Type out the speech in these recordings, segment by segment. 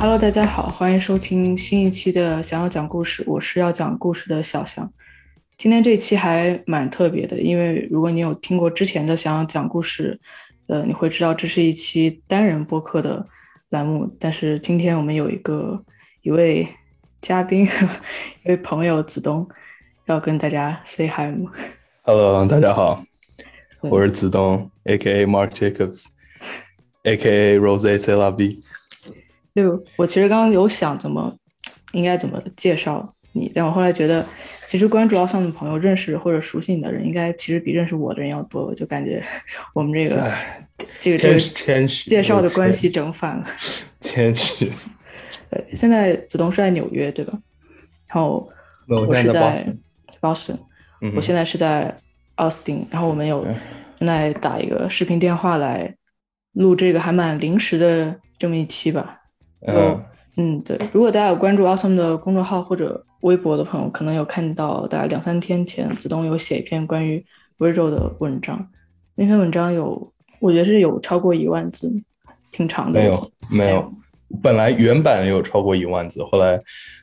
Hello，大家好，欢迎收听新一期的《想要讲故事》，我是要讲故事的小翔。今天这期还蛮特别的，因为如果你有听过之前的《想要讲故事》，呃，你会知道这是一期单人播客的栏目。但是今天我们有一个一位嘉宾，一位朋友子东，要跟大家 say hi 吗？Hello，大家好，我是子东，A.K.A. Mark Jacobs，A.K.A. Rose C. L. B。就我其实刚刚有想怎么应该怎么介绍你，但我后来觉得，其实关注奥桑的朋友、认识或者熟悉你的人，应该其实比认识我的人要多。我就感觉我们这个这个这个谦虚介绍的关系整反了。谦虚。对，现在子东是在纽约，对吧？然后我是在 Boston，我现在是在奥斯汀。然后我们有现在打一个视频电话来录这个还蛮临时的这么一期吧。有，嗯，对，如果大家有关注 Awesome 的公众号或者微博的朋友，可能有看到大概两三天前子东有写一篇关于 Virgil 的文章，那篇文章有，我觉得是有超过一万字，挺长的。没有，没有，本来原版有超过一万字，后来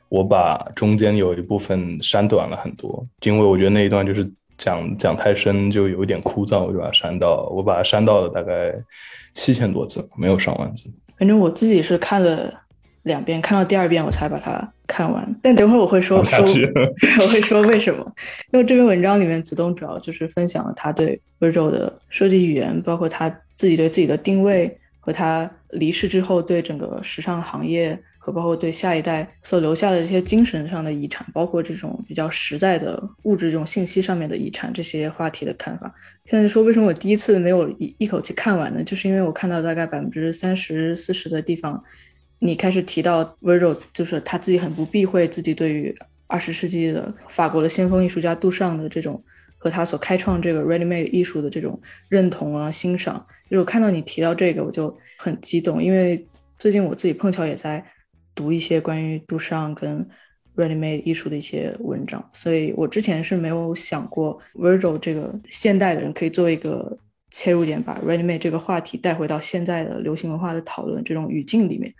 我把中间有一部分删短了很多，因为我觉得那一段就是讲讲太深，就有一点枯燥，我就把它删到，我把它删到了大概七千多字，没有上万字。反正我自己是看了两遍，看到第二遍我才把它看完。但等会儿我会说说，我会说为什么？因为这篇文章里面，子东主要就是分享了他对 Virtual 的设计语言，包括他自己对自己的定位和他离世之后对整个时尚行业。包括对下一代所留下的这些精神上的遗产，包括这种比较实在的物质这种信息上面的遗产，这些话题的看法。现在说为什么我第一次没有一一口气看完呢？就是因为我看到大概百分之三十四十的地方，你开始提到 Virgil，就是他自己很不避讳自己对于二十世纪的法国的先锋艺术家杜尚的这种和他所开创这个 Ready Made 艺术的这种认同啊欣赏。就是我看到你提到这个，我就很激动，因为最近我自己碰巧也在。读一些关于杜尚跟 Ready Made 艺术的一些文章，所以我之前是没有想过 Virgil 这个现代的人可以作为一个切入点，把 Ready Made 这个话题带回到现在的流行文化的讨论这种语境里面。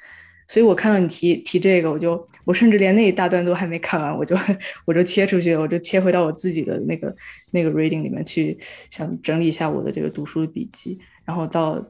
所以我看到你提提这个，我就我甚至连那一大段都还没看完，我就 我就切出去，我就切回到我自己的那个那个 reading 里面去，想整理一下我的这个读书笔记。然后到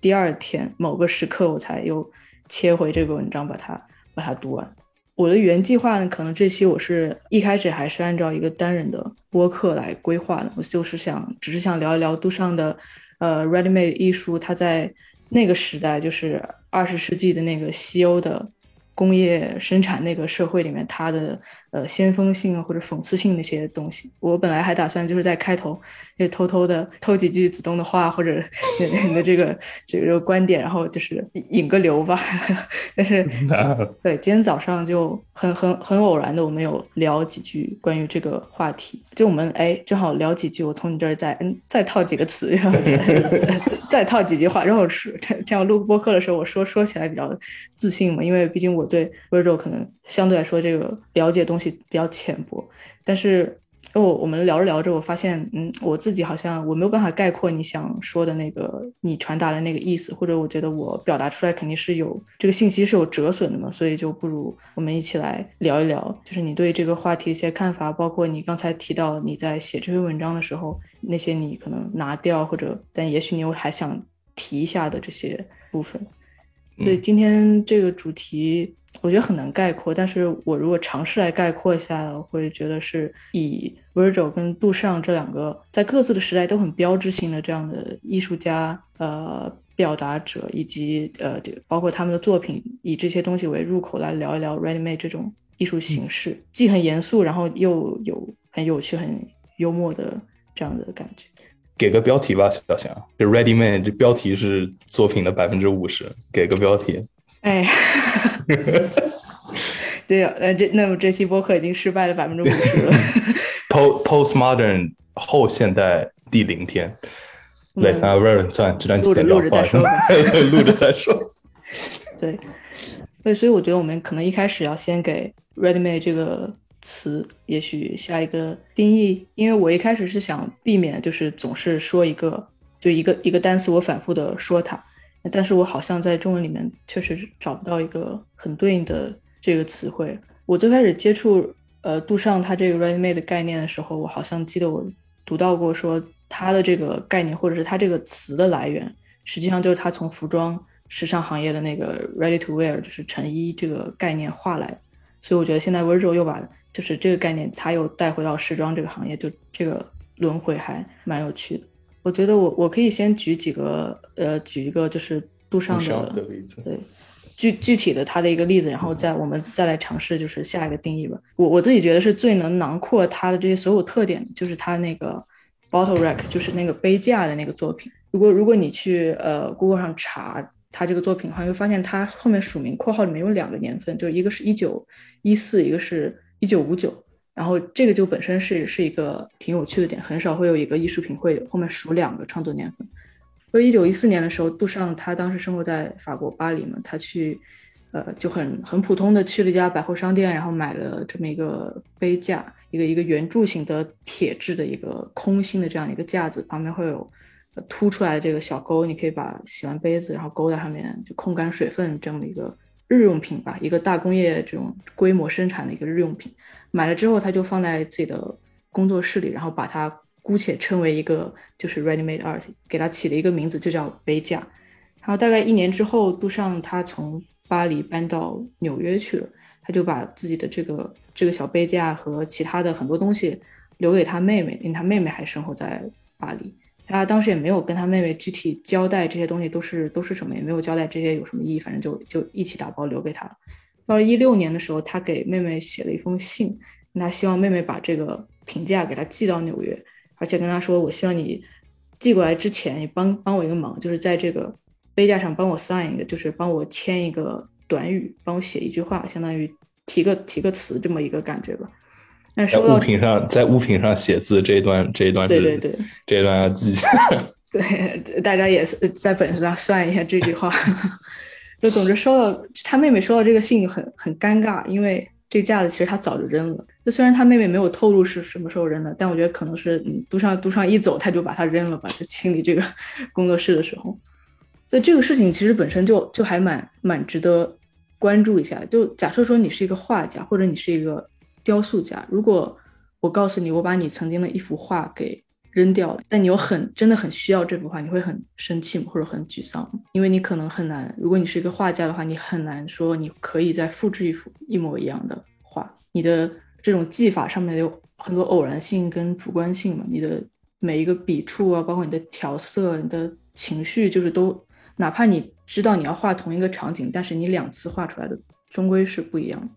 第二天某个时刻，我才又切回这个文章，把它。把它读完。我的原计划呢，可能这期我是一开始还是按照一个单人的播客来规划的。我就是想，只是想聊一聊杜尚的，呃，Ready Made 艺术，它在那个时代，就是二十世纪的那个西欧的。工业生产那个社会里面，它的呃先锋性或者讽刺性那些东西，我本来还打算就是在开头就偷偷的偷几句子东的话或者你的这个这个观点，然后就是引个流吧。但是 对，今天早上就很很很偶然的，我们有聊几句关于这个话题，就我们哎正好聊几句，我从你这儿再嗯再套几个词，然后 再套几句话，然后说这样录播客的时候，我说说起来比较自信嘛，因为毕竟我。我对 Virgil 可能相对来说这个了解东西比较浅薄，但是哦，我们聊着聊着，我发现，嗯，我自己好像我没有办法概括你想说的那个你传达的那个意思，或者我觉得我表达出来肯定是有这个信息是有折损的嘛，所以就不如我们一起来聊一聊，就是你对这个话题的一些看法，包括你刚才提到你在写这篇文章的时候，那些你可能拿掉或者但也许你又还想提一下的这些部分。所以今天这个主题我觉得很难概括，但是我如果尝试来概括一下，我会觉得是以 Virgil 跟杜尚这两个在各自的时代都很标志性的这样的艺术家、呃表达者，以及呃包括他们的作品，以这些东西为入口来聊一聊 Ready Made 这种艺术形式，既很严肃，然后又有很有趣、很幽默的这样的感觉。给个标题吧，小翔。这 Ready Man 这标题是作品的百分之五十，给个标题。哎，对呀，呃，这那么这期播客已经失败了百分之五十了。Post Postmodern 后现代第零天。来，反正算这段录着录着再说吧，录着再说。对，对，所以我觉得我们可能一开始要先给 Ready Man 这个。词也许下一个定义，因为我一开始是想避免，就是总是说一个就一个一个单词，我反复的说它，但是我好像在中文里面确实找不到一个很对应的这个词汇。我最开始接触呃杜尚他这个 ready-made 的概念的时候，我好像记得我读到过说他的这个概念或者是他这个词的来源，实际上就是他从服装时尚行业的那个 ready to wear 就是成衣这个概念化来。所以我觉得现在 Virgil 又把就是这个概念他又带回到时装这个行业，就这个轮回还蛮有趣的。我觉得我我可以先举几个呃举一个就是杜尚的例子，对具具体的他的一个例子，然后再我们再来尝试就是下一个定义吧。我我自己觉得是最能囊括他的这些所有特点，就是他那个 bottle rack，就是那个杯架的那个作品。如果如果你去呃 Google 上查他这个作品的话，会发现他后面署名括号里面有两个年份，就是一个是一九一四，一个是一九五九。然后这个就本身是是一个挺有趣的点，很少会有一个艺术品会后面数两个创作年份。所以一九一四年的时候，杜尚他当时生活在法国巴黎嘛，他去，呃，就很很普通的去了一家百货商店，然后买了这么一个杯架，一个一个圆柱形的铁质的一个空心的这样一个架子，旁边会有凸出来的这个小钩，你可以把洗完杯子然后勾在上面就控干水分这么一个日用品吧，一个大工业这种规模生产的一个日用品。买了之后，他就放在自己的工作室里，然后把它姑且称为一个就是 ready-made art，给它起了一个名字，就叫杯架。然后大概一年之后，杜尚他从巴黎搬到纽约去了，他就把自己的这个这个小杯架和其他的很多东西留给他妹妹，因为他妹妹还生活在巴黎。他当时也没有跟他妹妹具体交代这些东西都是都是什么，也没有交代这些有什么意义，反正就就一起打包留给他了。到了一六年的时候，他给妹妹写了一封信，他希望妹妹把这个评价给他寄到纽约，而且跟他说：“我希望你寄过来之前，你帮帮我一个忙，就是在这个杯架上帮我 sign 一个，就是帮我签一个短语，帮我写一句话，相当于提个提个词这么一个感觉吧。”但在物品上，在物品上写字这一段，这一段对对对，这一段要记下。对，大家也是在本子上算一下这句话。就总之收到他妹妹收到这个信很很尴尬，因为这架子其实他早就扔了。就虽然他妹妹没有透露是什么时候扔的，但我觉得可能是嗯，杜尚杜尚一走他就把它扔了吧，就清理这个工作室的时候。所以这个事情其实本身就就还蛮蛮值得关注一下。就假设说你是一个画家或者你是一个雕塑家，如果我告诉你我把你曾经的一幅画给。扔掉了，但你又很真的很需要这幅画，你会很生气或者很沮丧因为你可能很难，如果你是一个画家的话，你很难说你可以再复制一幅一模一样的画。你的这种技法上面有很多偶然性跟主观性嘛，你的每一个笔触啊，包括你的调色、你的情绪，就是都，哪怕你知道你要画同一个场景，但是你两次画出来的终归是不一样的。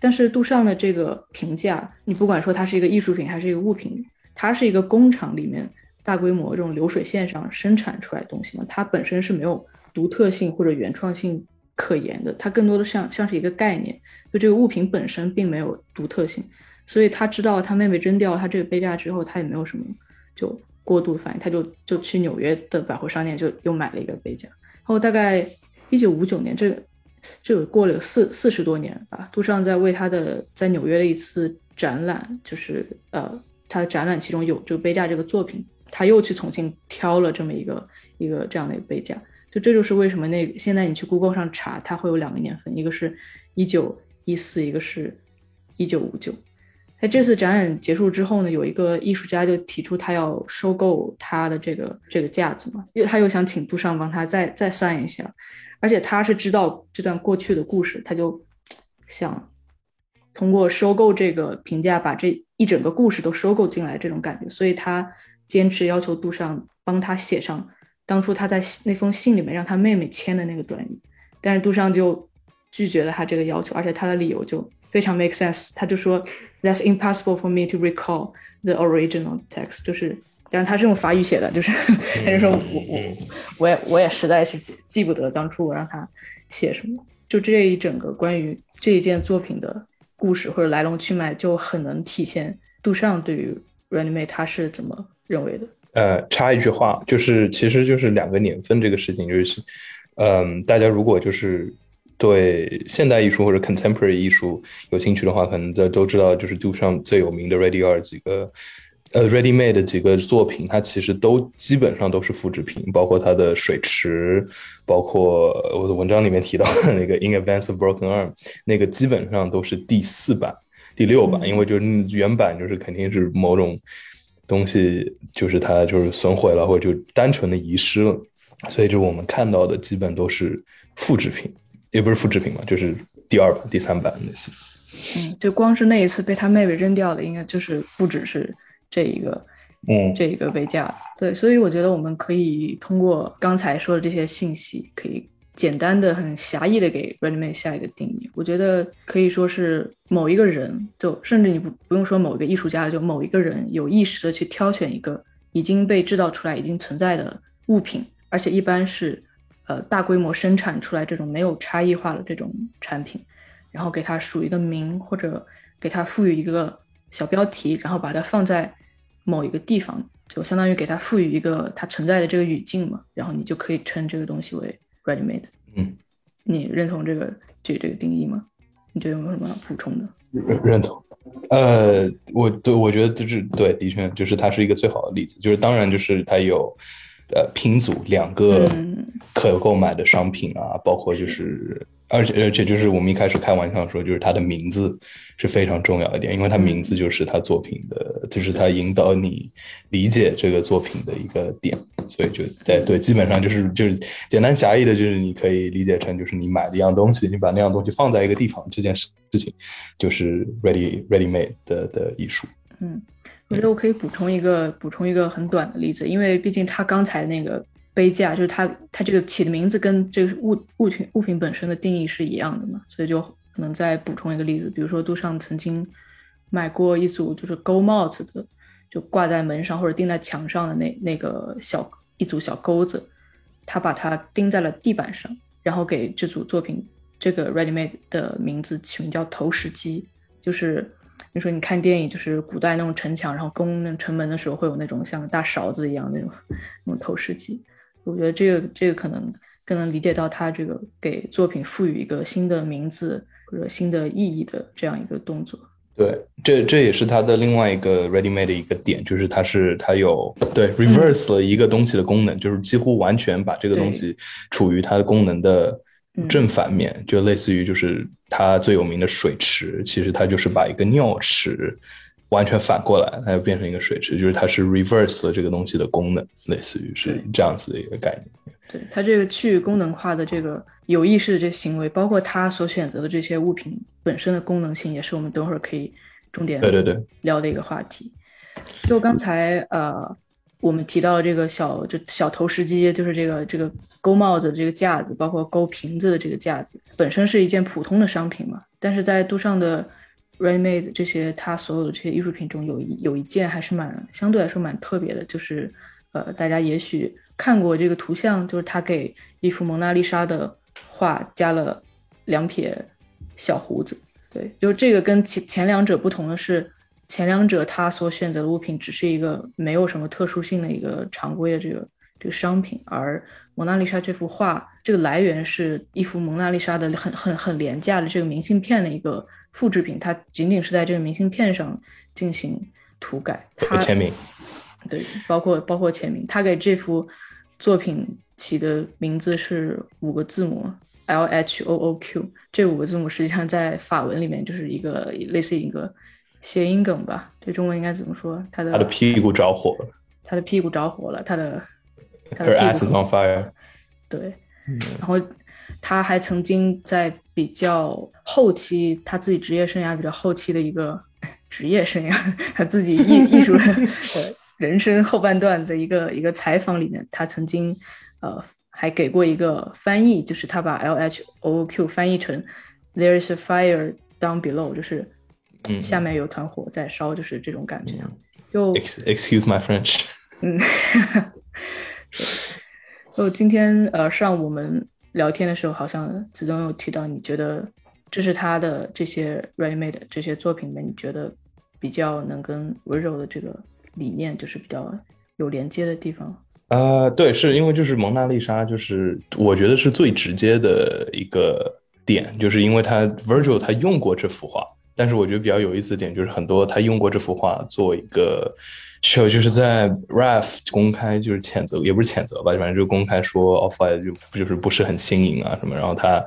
但是杜尚的这个评价，你不管说它是一个艺术品还是一个物品。它是一个工厂里面大规模这种流水线上生产出来的东西嘛，它本身是没有独特性或者原创性可言的，它更多的像像是一个概念，就这个物品本身并没有独特性，所以他知道他妹妹扔掉了他这个杯架之后，他也没有什么就过度反应，他就就去纽约的百货商店就又买了一个杯架，然后大概一九五九年，这这有过了四四十多年吧，杜尚在为他的在纽约的一次展览，就是呃。他的展览其中有这个杯架这个作品，他又去重新挑了这么一个一个这样的一个杯架，就这就是为什么那现在你去 Google 上查，它会有两个年份，一个是一九一四，一个是一九五九。在这次展览结束之后呢，有一个艺术家就提出他要收购他的这个这个架子嘛，又他又想请杜尚帮他再再散一下，而且他是知道这段过去的故事，他就想。通过收购这个评价，把这一整个故事都收购进来，这种感觉，所以他坚持要求杜尚帮他写上当初他在那封信里面让他妹妹签的那个短语，但是杜尚就拒绝了他这个要求，而且他的理由就非常 make sense，他就说 That's impossible for me to recall the original text，就是，但是他是用法语写的，就是他就说我我我也我也实在是记记不得当初我让他写什么，就这一整个关于这一件作品的。故事或者来龙去脉就很能体现杜尚对于 Ready-made 他是怎么认为的。呃，插一句话，就是其实就是两个年份这个事情，就是，嗯，大家如果就是对现代艺术或者 Contemporary 艺术有兴趣的话，可能都都知道，就是杜尚最有名的 Ready Art 几个呃，Ready Made 的几个作品，它其实都基本上都是复制品，包括它的水池，包括我的文章里面提到的那个 In Advance of Broken Arm，那个基本上都是第四版、第六版，因为就是原版就是肯定是某种东西，就是它就是损毁了，或者就单纯的遗失了，所以就我们看到的基本都是复制品，也不是复制品嘛，就是第二版、第三版那些。嗯，就光是那一次被他妹妹扔掉的，应该就是不只是。这一个，嗯，这一个杯架，对，所以我觉得我们可以通过刚才说的这些信息，可以简单的、很狭义的给 Ready Made 下一个定义。我觉得可以说是某一个人，就甚至你不不用说某一个艺术家，就某一个人有意识的去挑选一个已经被制造出来、已经存在的物品，而且一般是呃大规模生产出来这种没有差异化的这种产品，然后给它署一个名，或者给它赋予一个。小标题，然后把它放在某一个地方，就相当于给它赋予一个它存在的这个语境嘛，然后你就可以称这个东西为 ready made。嗯，你认同这个这这个定义吗？你觉得有没有什么补充的？认同。呃，我对我觉得就是对，的确就是它是一个最好的例子。就是当然就是它有呃拼组两个可购买的商品啊，包括就是。而且而且就是我们一开始开玩笑说，就是他的名字是非常重要一点，因为他名字就是他作品的，就是他引导你理解这个作品的一个点，所以就对对，基本上就是就是简单狭义的，就是你可以理解成就是你买了一样东西，你把那样东西放在一个地方，这件事事情就是 ready ready made 的的艺术。嗯，我觉得我可以补充一个补充一个很短的例子，因为毕竟他刚才那个。杯架就是它，它这个起的名字跟这个物物品物品本身的定义是一样的嘛，所以就可能再补充一个例子，比如说杜尚曾经买过一组就是钩帽子的，就挂在门上或者钉在墙上的那那个小一组小钩子，他把它钉在了地板上，然后给这组作品这个 ready made 的名字起名叫投石机，就是你说你看电影就是古代那种城墙，然后攻那城门的时候会有那种像大勺子一样那种那种投石机。我觉得这个这个可能更能理解到他这个给作品赋予一个新的名字或者新的意义的这样一个动作。对，这这也是他的另外一个 ready made 的一个点，就是它是它有对 reverse 了一个东西的功能，就是几乎完全把这个东西处于它的功能的正反面，就类似于就是它最有名的水池，其实它就是把一个尿池。完全反过来，它就变成一个水池，就是它是 reverse 了这个东西的功能，类似于是这样子的一个概念。对它这个去功能化的这个有意识的这行为，包括它所选择的这些物品本身的功能性，也是我们等会儿可以重点对对对聊的一个话题。就刚才呃，我们提到这个小就小投石机，就是这个这个勾帽子的这个架子，包括勾瓶子的这个架子，本身是一件普通的商品嘛，但是在杜尚的。Remade 这些，它所有的这些艺术品中有一有一件还是蛮相对来说蛮特别的，就是呃，大家也许看过这个图像，就是他给一幅蒙娜丽莎的画加了两撇小胡子。对，就是这个跟前前两者不同的是，前两者他所选择的物品只是一个没有什么特殊性的一个常规的这个这个商品，而蒙娜丽莎这幅画，这个来源是一幅蒙娜丽莎的很很很廉价的这个明信片的一个。复制品，它仅仅是在这个明信片上进行涂改，它签名，对，包括包括签名。他给这幅作品起的名字是五个字母 L H O O Q，这五个字母实际上在法文里面就是一个类似于一个谐音梗吧？这中文应该怎么说？他的他的屁股着火了，他的屁股着火了，他的 Her ass is on fire。对，然后。他还曾经在比较后期，他自己职业生涯比较后期的一个职业生涯，他自己艺 艺术的人生后半段的一个一个采访里面，他曾经呃还给过一个翻译，就是他把 L H O Q 翻译成 There is a fire down below，就是下面有团火在烧，就是这种感觉。就 Excuse my French。嗯，就今天呃上我们。聊天的时候，好像子东有提到，你觉得这是他的这些 ready made 这些作品里面，你觉得比较能跟温柔的这个理念，就是比较有连接的地方？呃，对，是因为就是蒙娜丽莎，就是我觉得是最直接的一个点，就是因为他 Virgil 他用过这幅画，但是我觉得比较有意思的点就是很多他用过这幅画做一个 show，就是在 Raf 公开就是谴责，也不是谴责吧，反正就公开说 Off White 就就是不是很新颖啊什么。然后他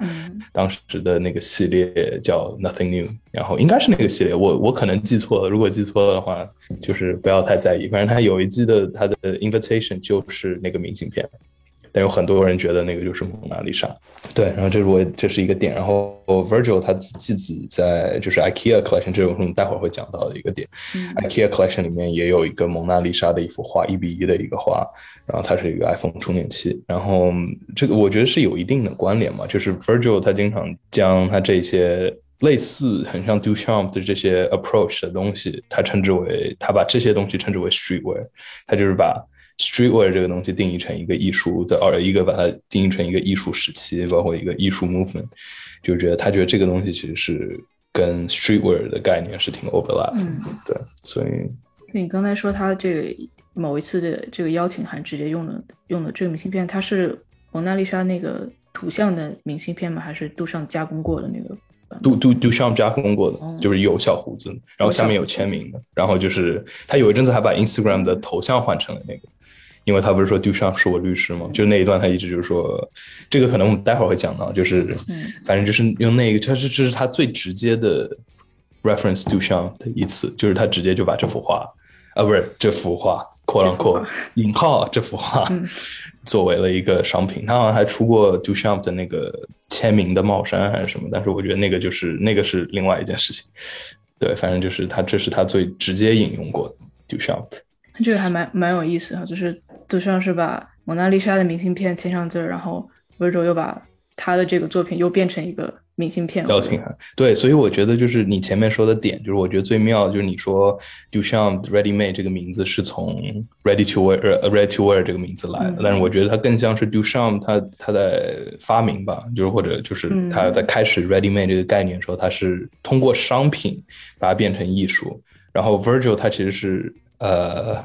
当时的那个系列叫 Nothing New，然后应该是那个系列，我我可能记错了，如果记错了的话，就是不要太在意。反正他有一季的他的 Invitation 就是那个明信片。但有很多人觉得那个就是蒙娜丽莎，对，然后这是我这是一个点，然后 Virgil 他自己在就是 IKEA collection 这种我们待会儿会讲到的一个点，IKEA collection 里面也有一个蒙娜丽莎的一幅画，一比一的一个画，然后它是一个 iPhone 充电器，然后这个我觉得是有一定的关联嘛，就是 Virgil 他经常将他这些类似很像 Duchamp 的这些 approach 的东西，他称之为他把这些东西称之为 streetwear，他就是把。Streetwear 这个东西定义成一个艺术的，而一个把它定义成一个艺术时期，包括一个艺术 movement，就觉得他觉得这个东西其实是跟 Streetwear 的概念是挺 overlap，嗯对，所以你刚才说他这个某一次的这个邀请函直接用的用的这个明信片，它是蒙娜丽莎那个图像的明信片吗？还是杜尚加工过的那个？杜杜杜尚加工过的，就是有小胡子，然后下面有签名的，然后就是他有一阵子还把 Instagram 的头像换成了那个。因为他不是说杜尚是我律师吗？就那一段，他一直就是说，这个可能我们待会儿会讲到，就是，反正就是用那个，他是这是他最直接的 reference 杜尚的一次，就是他直接就把这幅画，啊，不是这幅画，括浪括引号这幅画，作为了一个商品。他好像还出过杜尚的那个签名的帽衫还是什么，但是我觉得那个就是那个是另外一件事情。对，反正就是他这是他最直接引用过的杜尚。这个还蛮蛮有意思哈，就是。就像是把蒙娜丽莎的明信片签上字儿，然后 Virgil 又把他的这个作品又变成一个明信片邀请函。对，所以我觉得就是你前面说的点，就是我觉得最妙，就是你说 Duchamp Ready Made 这个名字是从 Ready to Wear Ready to Wear 这个名字来的，但是我觉得它更像是 Duchamp 他他在发明吧，就是或者就是他在开始 Ready Made 这个概念的时候，他是通过商品把它变成艺术，然后 Virgil 他其实是呃。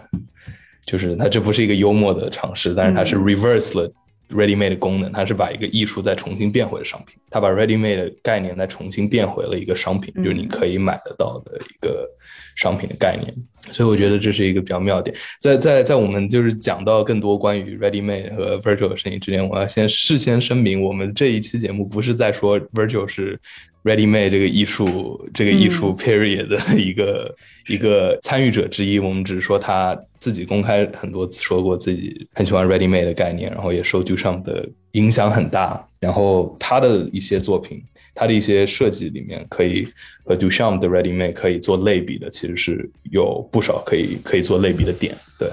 就是它这不是一个幽默的尝试，但是它是 reverse 了 ready made 的功能，它是把一个艺术再重新变回了商品，它把 ready made 的概念再重新变回了一个商品，就是你可以买得到的一个商品的概念。所以我觉得这是一个比较妙点。在在在我们就是讲到更多关于 ready made 和 virtual 的事情之前，我要先事先声明，我们这一期节目不是在说 virtual 是。Ready Made 这个艺术，这个艺术 period 的一个一个参与者之一，我们只是说他自己公开很多次说过自己很喜欢 Ready Made 的概念，然后也受 Duchamp 的影响很大，然后他的一些作品，他的一些设计里面可以和 Duchamp 的 Ready Made 可以做类比的，其实是有不少可以可以做类比的点，对，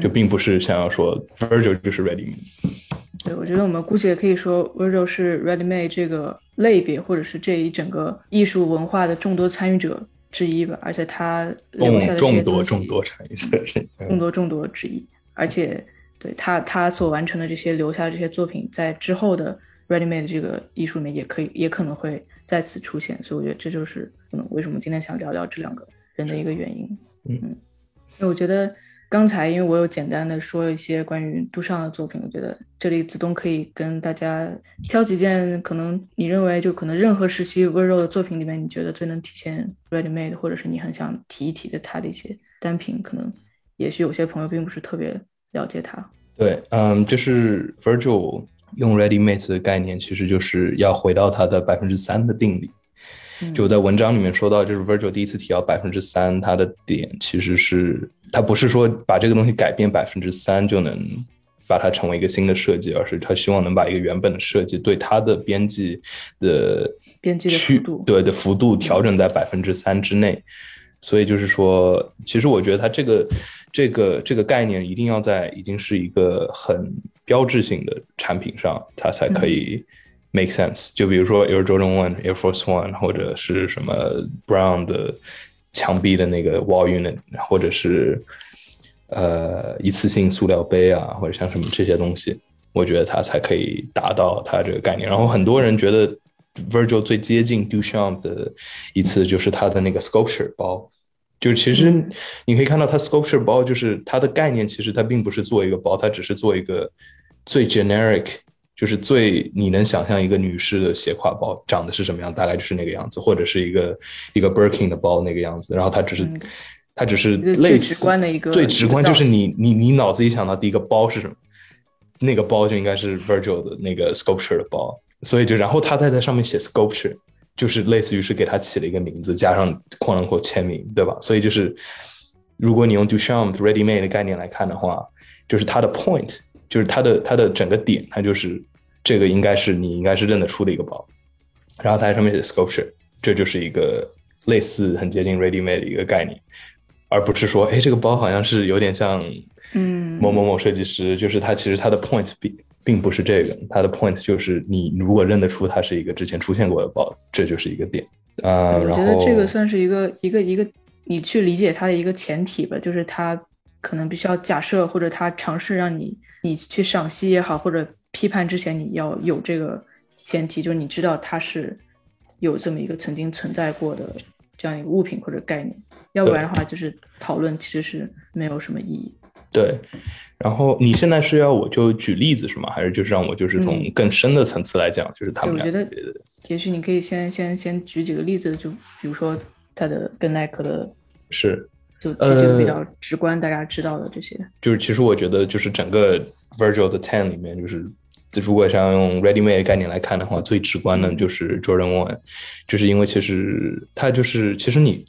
就并不是想要说 Virgil 就是 Ready Made。对，我觉得我们估计也可以说，Virgil 是 Ready Made 这个类别，或者是这一整个艺术文化的众多参与者之一吧。而且他留下的众多众多参与者，众多众多之一。而且，对他他所完成的这些留下的这些作品，在之后的 Ready Made 这个艺术里面，也可以也可能会再次出现。所以我觉得这就是可能为什么今天想聊聊这两个人的一个原因。嗯，因为我觉得。刚才因为我有简单的说一些关于杜尚的作品，我觉得这里子东可以跟大家挑几件可能你认为就可能任何时期温柔的作品里面，你觉得最能体现 Ready Made，或者是你很想提一提的他的一些单品，可能也许有些朋友并不是特别了解他。对，嗯，就是 Virgil 用 Ready Made 的概念，其实就是要回到他的百分之三的定理。就我在文章里面说到，就是 Virgil 第一次提到百分之三，它的点其实是，它不是说把这个东西改变百分之三就能把它成为一个新的设计，而是他希望能把一个原本的设计对它的编辑的编辑的幅度，对的幅度调整在百分之三之内。所以就是说，其实我觉得它这个这个这个概念一定要在已经是一个很标志性的产品上，它才可以。make sense，就比如说 Air Jordan One、Air Force One，或者是什么 Brown 的墙壁的那个 wall unit，或者是呃一次性塑料杯啊，或者像什么这些东西，我觉得它才可以达到它这个概念。然后很多人觉得 Virgil 最接近 Duchamp 的一次就是他的那个 sculpture 包，就其实你可以看到它 sculpture 包，就是它的概念其实它并不是做一个包，它只是做一个最 generic。就是最你能想象一个女士的斜挎包长得是什么样，大概就是那个样子，或者是一个一个 Birkin 的包那个样子。然后它只是它只是类似直观的一个最直观就是你你你脑子里想到第一个包是什么，那个包就应该是 Virgil 的那个 sculpture 的包，所以就然后他再在上面写 sculpture，就是类似于是给他起了一个名字，加上框框签名，对吧？所以就是如果你用 Duchamp ready made 的概念来看的话，就是它的 point，就是它的它的整个点，它就是这个应该是你应该是认得出的一个包，然后它上面写 sculpture，这就是一个类似很接近 ready made 的一个概念。而不是说，哎，这个包好像是有点像，嗯，某某某设计师，就是它其实它的 point 并并不是这个，它的 point 就是你如果认得出它是一个之前出现过的包，这就是一个点啊。我觉得这个算是一个一个一个你去理解它的一个前提吧，就是它可能必须要假设或者他尝试让你你去赏析也好，或者批判之前你要有这个前提，就是你知道它是有这么一个曾经存在过的。这样一个物品或者概念，要不然的话，就是讨论其实是没有什么意义。对，然后你现在是要我就举例子是吗？还是就是让我就是从更深的层次来讲，就是他们俩我觉得也许你可以先先先举几个例子，就比如说他的跟耐克的，是，就举几个比较直观大家知道的这些。就是其实我觉得就是整个 Virgil 的 Ten 里面就是。如果想用 ready made 概念来看的话，最直观的就是 Jordan One，就是因为其实它就是其实你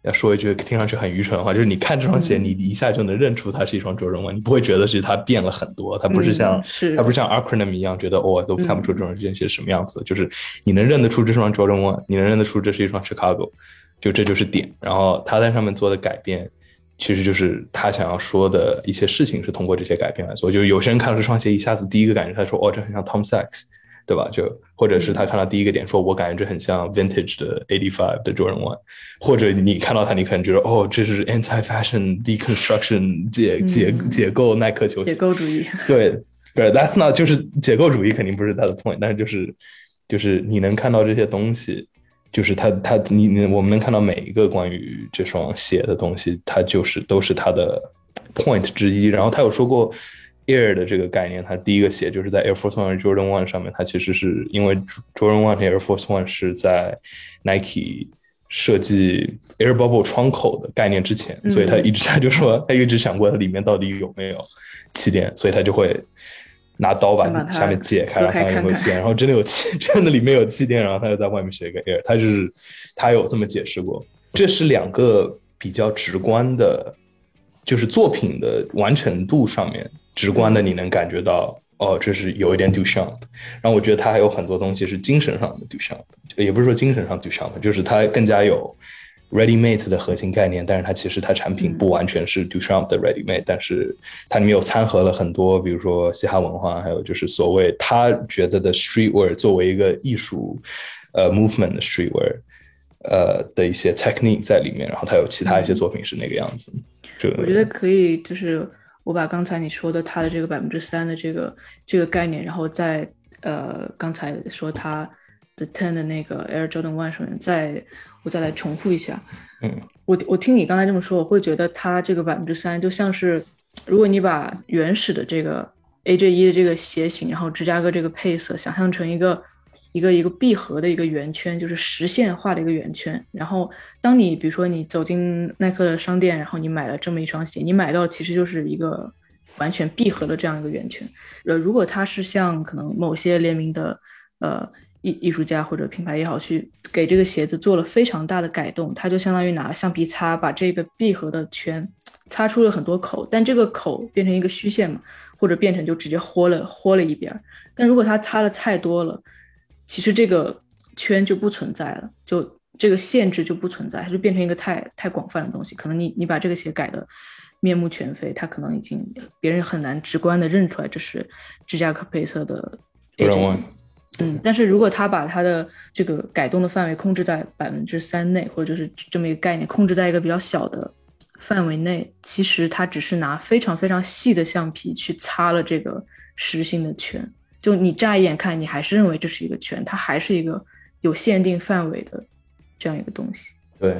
要说一句听上去很愚蠢的话，就是你看这双鞋，你一下就能认出它是一双 Jordan One，你不会觉得是它变了很多，它不是像它不是像 Acronym 一样觉得哦都看不出这双鞋是什么样子，就是你能认得出这双 Jordan One，你能认得出这是一双 Chicago，就这就是点。然后他在上面做的改变。其实就是他想要说的一些事情是通过这些改变来做。就有些人看到这双鞋，一下子第一个感觉，他说：“哦，这很像 Tom Sachs，对吧？”就或者是他看到第一个点，说：“我感觉这很像 Vintage 的 Eighty Five 的 Jordan One。”或者你看到他，你可能觉得：“哦，这是 Anti-Fashion Deconstruction 解解解构耐克球鞋。”解构主义。对，对，That's not 就是解构主义肯定不是他的 point，但是就是就是你能看到这些东西。就是他，他你你，我们能看到每一个关于这双鞋的东西，它就是都是他的 point 之一。然后他有说过 Air 的这个概念，他第一个鞋就是在 Air Force One Jordan One 上面，它其实是因为 Jordan One 和 Air Force One 是在 Nike 设计 Air Bubble 窗口的概念之前，所以他一直他就说他一直想过它里面到底有没有气垫，所以他就会。拿刀把下面解开，然后看有没有气垫，然后真的有气，真的里面有气垫，然后他就在外面写一个 air，他就是他有这么解释过。这是两个比较直观的，就是作品的完成度上面直观的，你能感觉到哦，这是有一点 do s h a m p 然后我觉得他还有很多东西是精神上的 do s h a m p 也不是说精神上 do s h a m p 就是他更加有。Ready Made 的核心概念，但是它其实它产品不完全是 Duchamp 的 Ready Made，但是它里面有掺和了很多，比如说嘻哈文化，还有就是所谓他觉得的 Streetwear 作为一个艺术，呃 Movement 的 Streetwear，呃的一些 Technique 在里面，然后他有其他一些作品是那个样子。这我觉得可以，就是我把刚才你说的他的这个百分之三的这个这个概念，然后在呃刚才说他的 Ten 的那个 Air Jordan One 上面再。我再来重复一下，嗯，我我听你刚才这么说，我会觉得它这个百分之三就像是，如果你把原始的这个 AJ 一的这个鞋型，然后芝加哥这个配色想象成一个一个一个闭合的一个圆圈，就是实线化的一个圆圈。然后当你比如说你走进耐克的商店，然后你买了这么一双鞋，你买到其实就是一个完全闭合的这样一个圆圈。呃，如果它是像可能某些联名的，呃。艺艺术家或者品牌也好，去给这个鞋子做了非常大的改动，它就相当于拿橡皮擦把这个闭合的圈擦出了很多口，但这个口变成一个虚线嘛，或者变成就直接豁了豁了一边儿。但如果它擦的太多了，其实这个圈就不存在了，就这个限制就不存在，它就变成一个太太广泛的东西。可能你你把这个鞋改的面目全非，它可能已经别人很难直观的认出来这是芝加哥配色的。嗯，但是如果他把他的这个改动的范围控制在百分之三内，或者就是这么一个概念，控制在一个比较小的范围内，其实他只是拿非常非常细的橡皮去擦了这个实心的圈，就你乍一眼看，你还是认为这是一个圈，它还是一个有限定范围的这样一个东西。对，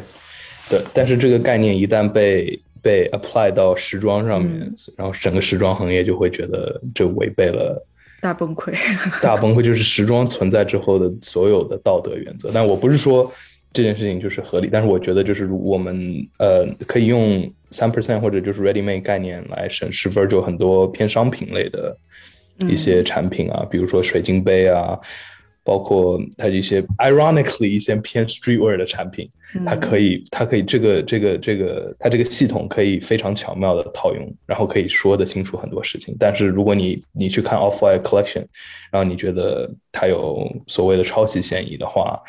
对，但是这个概念一旦被被 apply 到时装上面，然后整个时装行业就会觉得这违背了。大崩溃，大崩溃就是时装存在之后的所有的道德原则。但我不是说这件事情就是合理。但是我觉得就是我们呃可以用三 percent 或者就是 ready made 概念来审视 Virgil 很多偏商品类的一些产品啊，比如说水晶杯啊。包括它一些 ironically 一些偏 streetwear 的产品，它可以，它可以这个这个这个，它这个系统可以非常巧妙的套用，然后可以说得清楚很多事情。但是如果你你去看 off white collection，然后你觉得它有所谓的抄袭嫌疑的话，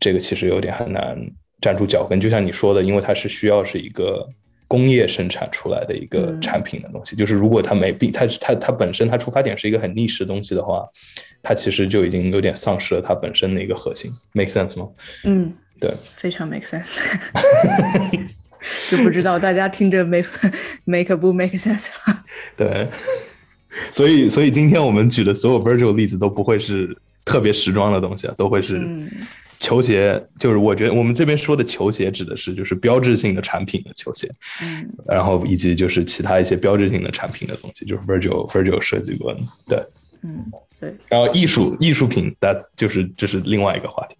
这个其实有点很难站住脚跟。就像你说的，因为它是需要是一个。工业生产出来的一个产品的东西，就是如果它没必，它它它本身它出发点是一个很逆势的东西的话，它其实就已经有点丧失了它本身的一个核心，make sense 吗？嗯，对，非常 make sense。就不知道大家听着 make make 不 make sense 了。对，所以所以今天我们举的所有 virtual 例子都不会是特别时装的东西啊，都会是。球鞋就是我觉得我们这边说的球鞋指的是就是标志性的产品的球鞋，嗯，然后以及就是其他一些标志性的产品的东西，就是 Virgil Virgil 设计过的，对，嗯，对。然后艺术艺术品，that 就是这是另外一个话题。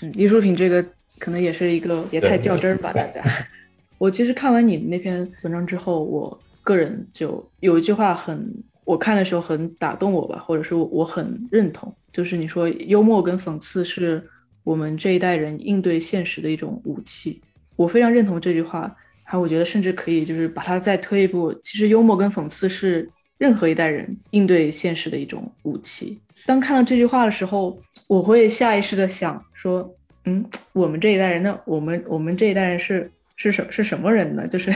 嗯，艺术品这个可能也是一个别太较真儿吧，大家。我其实看完你那篇文章之后，我个人就有一句话很，我看的时候很打动我吧，或者是我很认同，就是你说幽默跟讽刺是。我们这一代人应对现实的一种武器，我非常认同这句话。还有，我觉得甚至可以就是把它再推一步。其实，幽默跟讽刺是任何一代人应对现实的一种武器。当看到这句话的时候，我会下意识的想说：“嗯，我们这一代人，那我们我们这一代人是是什是什么人呢？”就是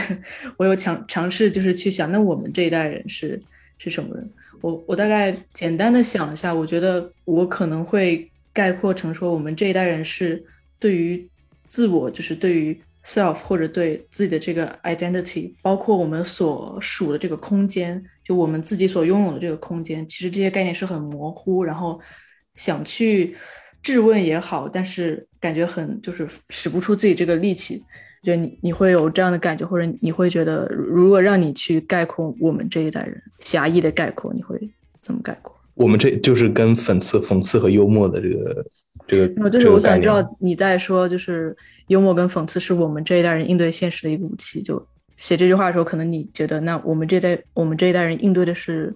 我有尝尝试就是去想，那我们这一代人是是什么人？我我大概简单的想一下，我觉得我可能会。概括成说，我们这一代人是对于自我，就是对于 self 或者对自己的这个 identity，包括我们所属的这个空间，就我们自己所拥有的这个空间，其实这些概念是很模糊，然后想去质问也好，但是感觉很就是使不出自己这个力气。就你你会有这样的感觉，或者你会觉得，如果让你去概括我们这一代人，狭义的概括，你会怎么概括？我们这就是跟讽刺、讽刺和幽默的这个这个，我就是我想知道你在说，就是幽默跟讽刺是我们这一代人应对现实的一个武器。就写这句话的时候，可能你觉得，那我们这代我们这一代人应对的是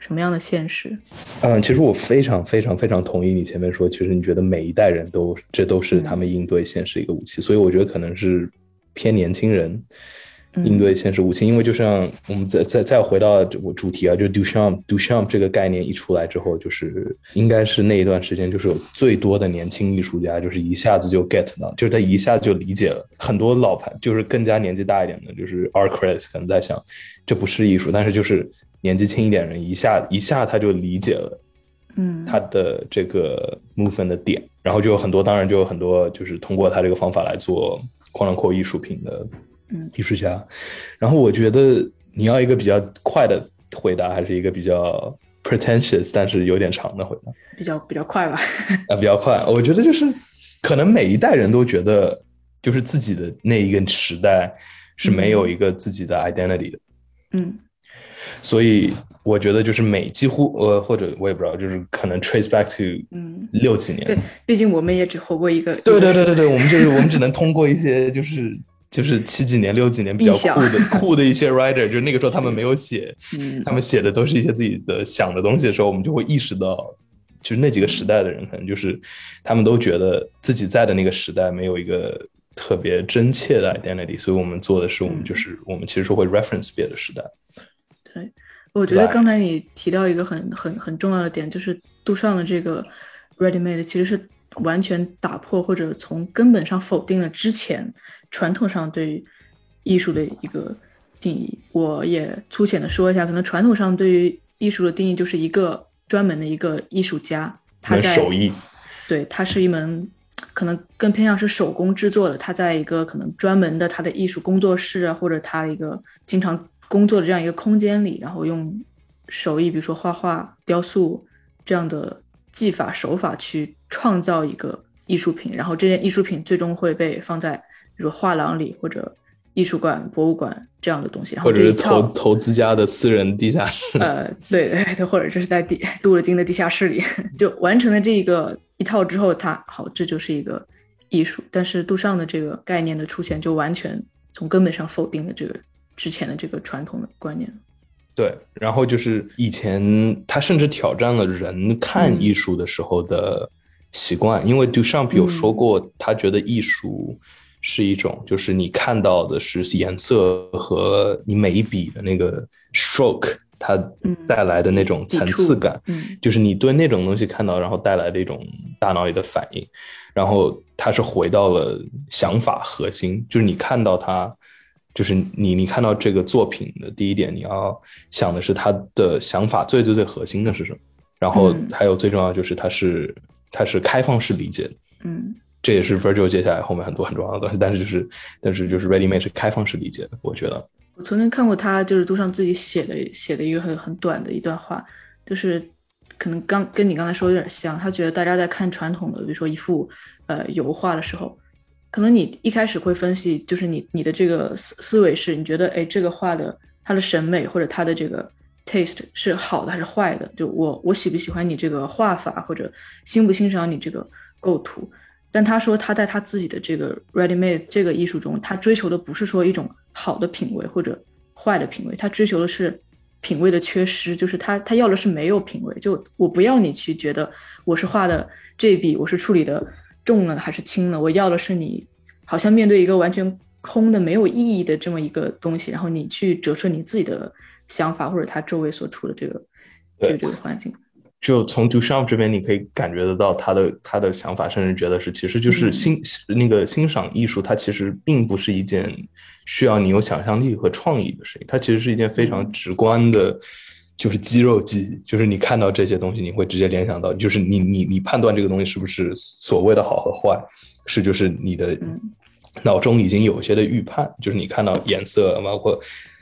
什么样的现实？嗯，其实我非常非常非常同意你前面说，其实你觉得每一代人都这都是他们应对现实一个武器，所以我觉得可能是偏年轻人。应对现实武器，因为就像我们再再再回到我主题啊，就 Duchamp Duchamp 这个概念一出来之后，就是应该是那一段时间，就是有最多的年轻艺术家，就是一下子就 get 到，就是他一下子就理解了。很多老牌，就是更加年纪大一点的，就是 art critics 可能在想，这不是艺术，但是就是年纪轻一点人一下一下他就理解了，嗯，他的这个 movement 的点，然后就有很多，当然就有很多就是通过他这个方法来做扩张扩艺术品的。嗯，艺术家。然后我觉得你要一个比较快的回答，还是一个比较 pretentious 但是有点长的回答？比较比较快吧。啊，比较快。我觉得就是可能每一代人都觉得，就是自己的那一个时代是没有一个自己的 identity 的。嗯。所以我觉得就是每几乎呃或者我也不知道，就是可能 trace back to 嗯六几年。对，毕竟我们也只活过一个。对对对对对，我们就是我们只能通过一些就是。就是七几年、六几年比较酷的 酷的一些 writer，就是那个时候他们没有写，他们写的都是一些自己的想的东西的时候，我们就会意识到，就是那几个时代的人可能就是他们都觉得自己在的那个时代没有一个特别真切的 identity，所以我们做的是我们就是我们其实是会 reference 别的时代。对，我觉得刚才你提到一个很很很重要的点，就是杜尚的这个 ready made 其实是完全打破或者从根本上否定了之前。传统上对于艺术的一个定义，我也粗浅的说一下。可能传统上对于艺术的定义就是一个专门的一个艺术家，他在手艺，对，他是一门可能更偏向是手工制作的。他在一个可能专门的他的艺术工作室啊，或者他一个经常工作的这样一个空间里，然后用手艺，比如说画画、雕塑这样的技法手法去创造一个艺术品，然后这件艺术品最终会被放在。比如画廊里或者艺术馆、博物馆这样的东西，或者是投投资家的私人地下室，呃，对对对，或者这是在地镀了金的地下室里，就完成了这一个一套之后，它好，这就是一个艺术，但是杜尚的这个概念的出现，就完全从根本上否定了这个之前的这个传统的观念。对，然后就是以前他甚至挑战了人看艺术的时候的习惯，因为 Duchamp 有说过，他觉得艺术是一种，就是你看到的是颜色和你每一笔的那个 stroke，它带来的那种层次感，就是你对那种东西看到，然后带来的一种大脑里的反应，然后它是回到了想法核心，就是你看到它。就是你，你看到这个作品的第一点，你要想的是他的想法最最最核心的是什么，然后还有最重要就是它是它是开放式理解的，嗯，这也是 Virgil 接下来后面很多很重要的东西，但是就是但是就是 Ready Made 是开放式理解的，我觉得。我曾经看过他就是杜尚自己写的写的一个很很短的一段话，就是可能刚跟你刚才说的有点像，他觉得大家在看传统的，比如说一幅呃油画的时候。可能你一开始会分析，就是你你的这个思思维是，你觉得哎，这个画的它的审美或者它的这个 taste 是好的还是坏的？就我我喜不喜欢你这个画法，或者欣不欣赏你这个构图？但他说他在他自己的这个 ready made 这个艺术中，他追求的不是说一种好的品味或者坏的品味，他追求的是品味的缺失，就是他他要的是没有品味，就我不要你去觉得我是画的这一笔，我是处理的。重了还是轻了？我要的是你，好像面对一个完全空的、没有意义的这么一个东西，然后你去折射你自己的想法，或者他周围所处的这个这个这个环境。就从 Duchamp 这边，你可以感觉得到他的他的想法，甚至觉得是，其实就是欣那个欣赏艺术，它其实并不是一件需要你有想象力和创意的事情，它其实是一件非常直观的。就是肌肉记忆，就是你看到这些东西，你会直接联想到，就是你你你判断这个东西是不是所谓的好和坏，是就是你的脑中已经有些的预判，就是你看到颜色，包括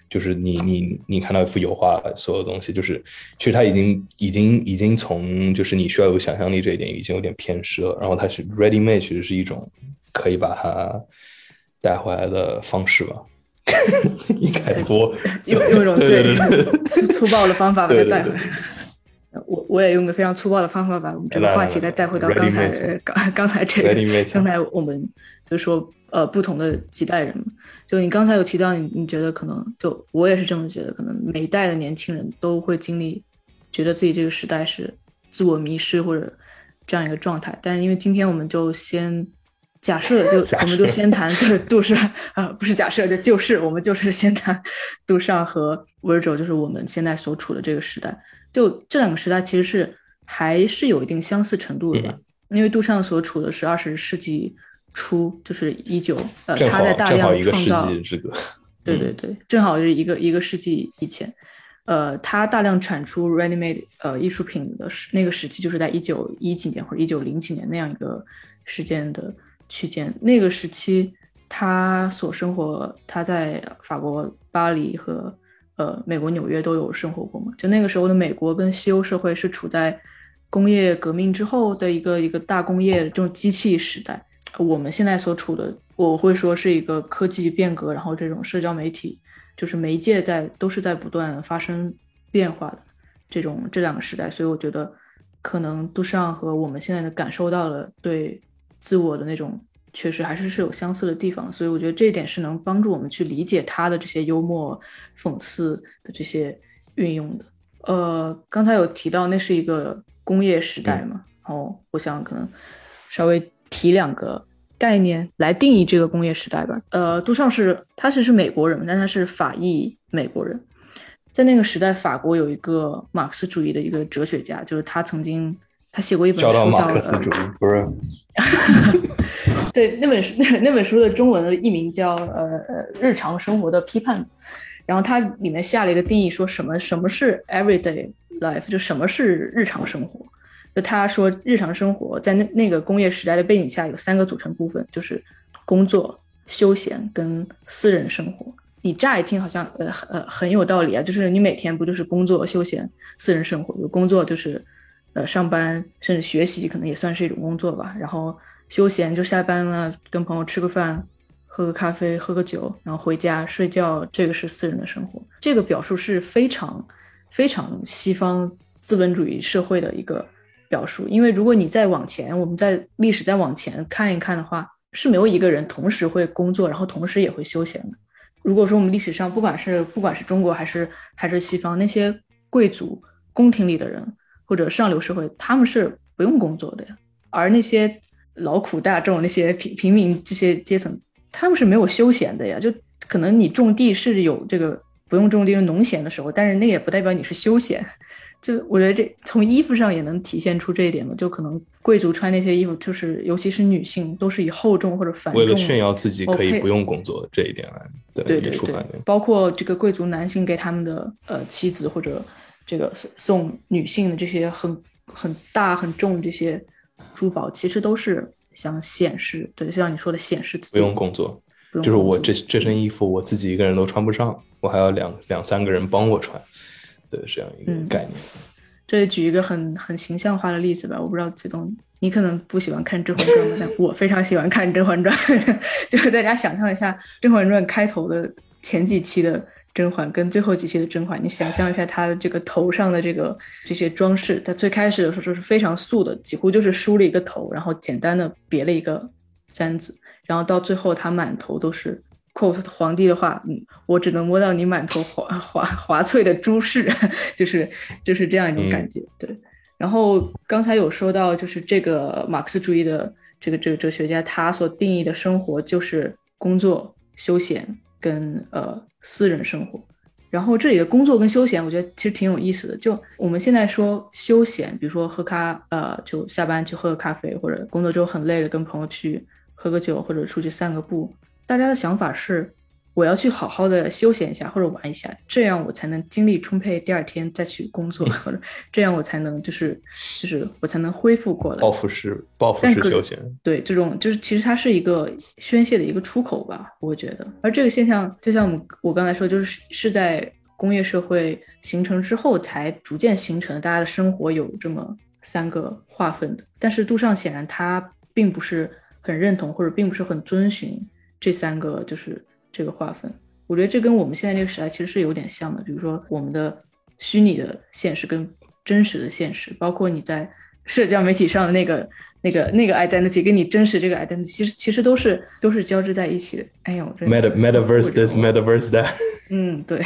就是你你你看到一幅油画，所有东西，就是其实它已经已经已经从就是你需要有想象力这一点已经有点偏失了，然后它是 ready made，其实是一种可以把它带回来的方式吧。一开播，用用一种 最粗粗暴的方法把它带回来。我我也用个非常粗暴的方法把我们这个话题再带回到刚才 刚刚才这个。刚才我们就说呃不同的几代人，就你刚才有提到你你觉得可能就我也是这么觉得，可能每一代的年轻人都会经历，觉得自己这个时代是自我迷失或者这样一个状态。但是因为今天我们就先。假设就我们就先谈这个 杜尚啊，不是假设就就是我们就是先谈杜尚和 Virgil，就是我们现在所处的这个时代。就这两个时代其实是还是有一定相似程度的吧？因为杜尚所处的是二十世纪初，就是一九呃，他在大量创造，对对对，正好是一个一个世纪以前，呃，他大量产出 ready-made 呃艺术品的时那个时期，就是在一九一几年或者一九零几年那样一个时间的。区间那个时期，他所生活，他在法国巴黎和呃美国纽约都有生活过嘛？就那个时候的美国跟西欧社会是处在工业革命之后的一个一个大工业这种机器时代。我们现在所处的，我会说是一个科技变革，然后这种社交媒体就是媒介在都是在不断发生变化的这种这两个时代。所以我觉得，可能杜尚和我们现在的感受到了对。自我的那种确实还是是有相似的地方，所以我觉得这一点是能帮助我们去理解他的这些幽默、讽刺的这些运用的。呃，刚才有提到那是一个工业时代嘛，然后我想可能稍微提两个概念来定义这个工业时代吧。呃，杜尚是他其实是美国人，但他是法裔美国人，在那个时代，法国有一个马克思主义的一个哲学家，就是他曾经。他写过一本书叫《马克思主义》，不是？对，那本书那 那本书的中文的译名叫《呃呃日常生活的批判》，然后它里面下了一个定义，说什么什么是 everyday life，就什么是日常生活。就他说，日常生活在那那个工业时代的背景下有三个组成部分，就是工作、休闲跟私人生活。你乍一听好像呃呃很有道理啊，就是你每天不就是工作、休闲、私人生活？有工作就是。呃，上班甚至学习可能也算是一种工作吧。然后休闲就下班了，跟朋友吃个饭，喝个咖啡，喝个酒，然后回家睡觉，这个是私人的生活。这个表述是非常非常西方资本主义社会的一个表述。因为如果你再往前，我们在历史再往前看一看的话，是没有一个人同时会工作，然后同时也会休闲的。如果说我们历史上不管是不管是中国还是还是西方那些贵族、宫廷里的人或者上流社会，他们是不用工作的呀。而那些劳苦大众、那些平平民这些阶层，他们是没有休闲的呀。就可能你种地是有这个不用种地的农闲的时候，但是那也不代表你是休闲。就我觉得这从衣服上也能体现出这一点嘛。就可能贵族穿那些衣服，就是尤其是女性，都是以厚重或者繁重为了炫耀自己可以不用工作这一点来对对对，包括这个贵族男性给他们的呃妻子或者这个送女性的这些很很大很重这些珠宝，其实都是想显示，对，就像你说的显示自己不用工作，就是我这这身衣服我自己一个人都穿不上，我还要两两三个人帮我穿。的这样一个概念，这里举一个很很形象化的例子吧。我不知道子东，你可能不喜欢看《甄嬛传》，但我非常喜欢看《甄嬛传》。就是大家想象一下，《甄嬛传》开头的前几期的甄嬛跟最后几期的甄嬛，你想象一下她的这个头上的这个这些装饰。她最开始的时候是非常素的，几乎就是梳了一个头，然后简单的别了一个簪子，然后到最后她满头都是。Quote 皇帝的话，嗯，我只能摸到你满头华 华华翠的珠饰，就是就是这样一种感觉，对。然后刚才有说到，就是这个马克思主义的这个这个哲学家，他所定义的生活就是工作、休闲跟呃私人生活。然后这里的工作跟休闲，我觉得其实挺有意思的。就我们现在说休闲，比如说喝咖，呃，就下班去喝个咖啡，或者工作之后很累了，跟朋友去喝个酒，或者出去散个步。大家的想法是，我要去好好的休闲一下或者玩一下，这样我才能精力充沛，第二天再去工作，或者这样我才能就是就是我才能恢复过来。报复式报复式休闲，对这种就是其实它是一个宣泄的一个出口吧，我觉得。而这个现象就像我们我刚才说，就是是在工业社会形成之后才逐渐形成，大家的生活有这么三个划分的。但是杜尚显然他并不是很认同，或者并不是很遵循。这三个就是这个划分，我觉得这跟我们现在这个时代其实是有点像的。比如说，我们的虚拟的现实跟真实的现实，包括你在社交媒体上的那个、那个、那个 identity，跟你真实这个 identity，其实其实都是都是交织在一起的。哎呦，meta metaverse this，metaverse that。嗯，对。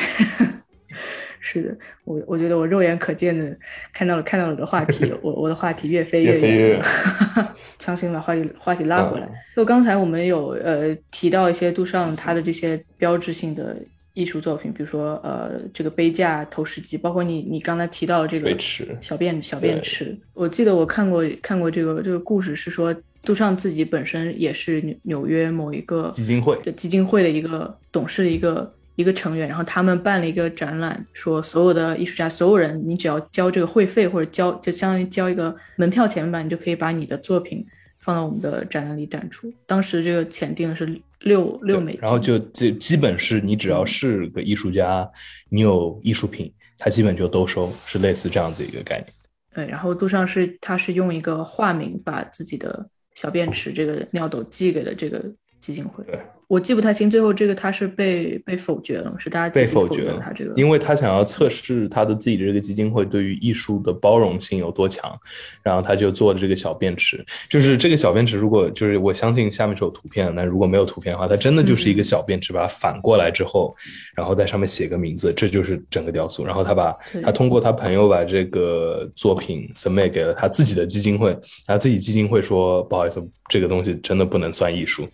是的，我我觉得我肉眼可见的看到了看到了我的话题，我我的话题越飞越远，强行把话题话题拉回来。就刚才我们有呃提到一些杜尚他的这些标志性的艺术作品，比如说呃这个杯架、投石机，包括你你刚才提到的这个小便小便池。我记得我看过看过这个这个故事，是说杜尚自己本身也是纽纽约某一个基金会的基金会的一个董事的一个。一个成员，然后他们办了一个展览，说所有的艺术家，所有人，你只要交这个会费或者交，就相当于交一个门票钱吧，你就可以把你的作品放到我们的展览里展出。当时这个钱定的是六六美金，然后就这基本是你只要是个艺术家，你有艺术品，他基本就都收，是类似这样子一个概念。对，然后杜尚是他是用一个化名把自己的小便池这个尿斗寄给了这个基金会。对。我记不太清，最后这个他是被被否决了，是大家被否决了他这个，因为他想要测试他的自己的这个基金会对于艺术的包容性有多强，然后他就做了这个小便池，就是这个小便池，如果就是我相信下面是有图片，那如果没有图片的话，它真的就是一个小便池，把它反过来之后，然后在上面写个名字，这就是整个雕塑，然后他把他通过他朋友把这个作品 submit 给了他自己的基金会，他自己基金会说不好意思，这个东西真的不能算艺术。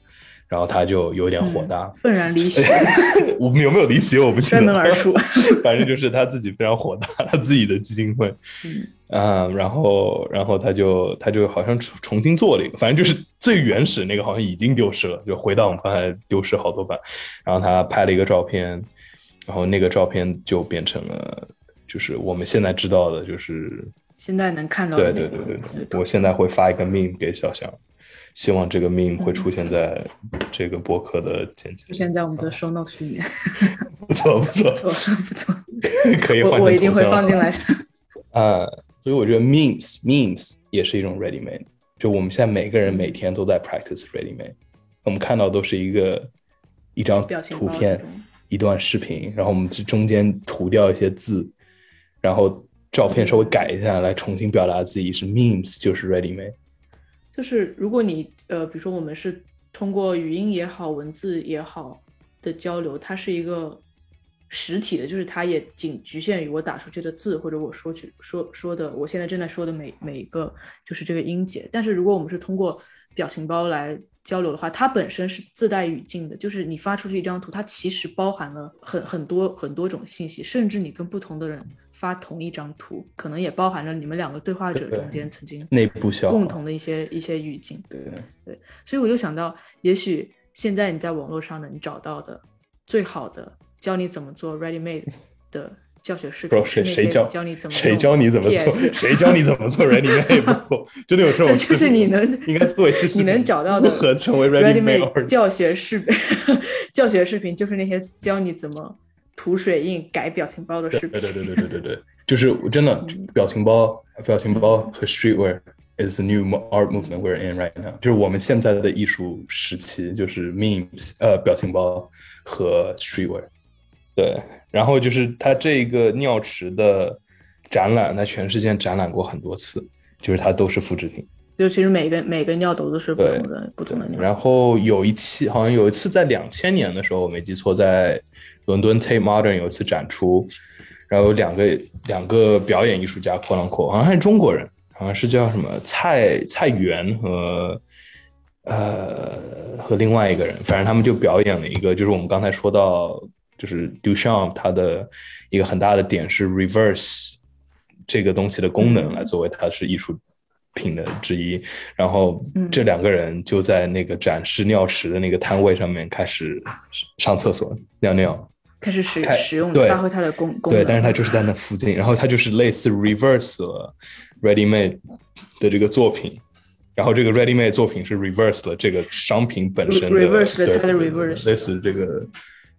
然后他就有点火大，愤然离席。我们有没有离席？我不记得。摔门而出。反正就是他自己非常火大，他自己的基金会。嗯啊，然后，然后他就他就好像重重新做了一个，反正就是最原始那个好像已经丢失了，就回到我们刚才丢失好多版。然后他拍了一个照片，然后那个照片就变成了，就是我们现在知道的，就是现在能看到。对对对对对，我现在会发一个 meme 给小翔。希望这个 meme 会出现在这个博客的简介，出现在我们的 show notes 里面。不错不错不错不错，可以我我一定会放进来的。啊，所以我觉得 memes memes 也是一种 ready made。就我们现在每个人每天都在 practice ready made。我们看到都是一个一张图片，一段视频，然后我们中间涂掉一些字，然后照片稍微改一下来重新表达自己是 memes 就是 ready made。就是如果你呃，比如说我们是通过语音也好，文字也好的交流，它是一个实体的，就是它也仅局限于我打出去的字，或者我说去说说的，我现在正在说的每每一个就是这个音节。但是如果我们是通过表情包来交流的话，它本身是自带语境的，就是你发出去一张图，它其实包含了很很多很多种信息，甚至你跟不同的人发同一张图，可能也包含着你们两个对话者中间曾经内部消共同的一些一些语境。对对，所以我就想到，也许现在你在网络上的你找到的最好的教你怎么做 ready made 的。教学视频，谁谁教教你怎么谁教你怎么做？谁教你怎么做 ready made？真 的有这种？就是你能应该做一次，你能找到的如何成为 ready made 教学视频？教学视频就是那些教你怎么涂水印、改表情包的视频。对对对对对对对，就是真的表情包、表情包和 streetwear is the new art movement we're in right now。就是我们现在的艺术时期，就是 memes 呃表情包和 streetwear。对，然后就是它这个尿池的展览，在全世界展览过很多次，就是它都是复制品。就其实每个每个尿斗都是不同的不同的尿。然后有一期好像有一次在两千年的时候，我没记错，在伦敦 Tate Modern 有一次展出，然后有两个两个表演艺术家，阔浪阔，好像是中国人，好像是叫什么蔡蔡元和呃和另外一个人，反正他们就表演了一个，就是我们刚才说到。就是 Duchamp 它的一个很大的点是 reverse 这个东西的功能来作为它是艺术品的之一，然后这两个人就在那个展示尿池的那个摊位上面开始上厕所尿尿，开始使使用发挥它的功功对，但是它就是在那附近，然后它就是类似 reverse 了 ready made 的这个作品，然后这个 ready made 作品是 reverse 了这个商品本身的 reverse 了它的 reverse 类似这个。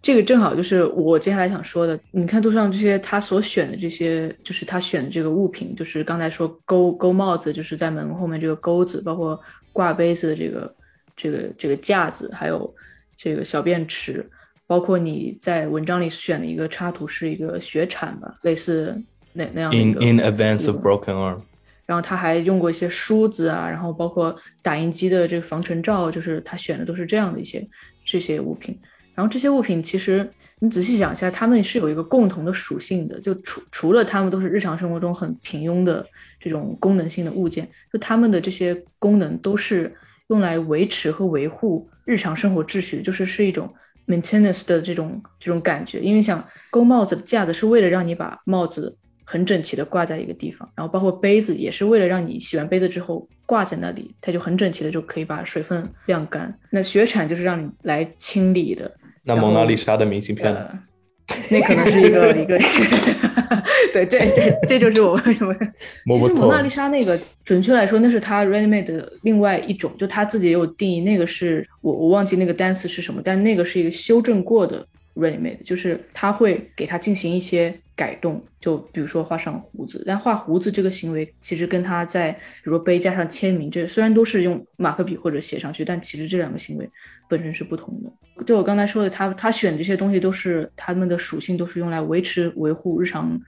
这个正好就是我接下来想说的。你看，杜尚这些他所选的这些，就是他选的这个物品，就是刚才说钩钩帽子，就是在门后面这个钩子，包括挂杯子的这个这个这个架子，还有这个小便池，包括你在文章里选的一个插图是一个雪铲吧，类似那那样的一个。In in advance of broken arm。然后他还用过一些梳子啊，然后包括打印机的这个防尘罩，就是他选的都是这样的一些这些物品。然后这些物品其实你仔细想一下，它们是有一个共同的属性的，就除除了它们都是日常生活中很平庸的这种功能性的物件，就它们的这些功能都是用来维持和维护日常生活秩序，就是是一种 maintenance 的这种这种感觉。因为想勾帽子的架子是为了让你把帽子很整齐的挂在一个地方，然后包括杯子也是为了让你洗完杯子之后挂在那里，它就很整齐的就可以把水分晾干。那雪铲就是让你来清理的。那蒙娜丽莎的明信片呢？那可能是一个一个，对，这这这就是我为什么。其实蒙娜丽莎那个，准确来说，那是他 ready made 的另外一种，就他自己也有定义。那个是我我忘记那个单词是什么，但那个是一个修正过的 ready made，就是他会给他进行一些改动，就比如说画上胡子。但画胡子这个行为，其实跟他在比如说杯架上签名，这虽然都是用马克笔或者写上去，但其实这两个行为。本身是不同的。就我刚才说的，他他选这些东西都是他们的属性，都是用来维持维护日常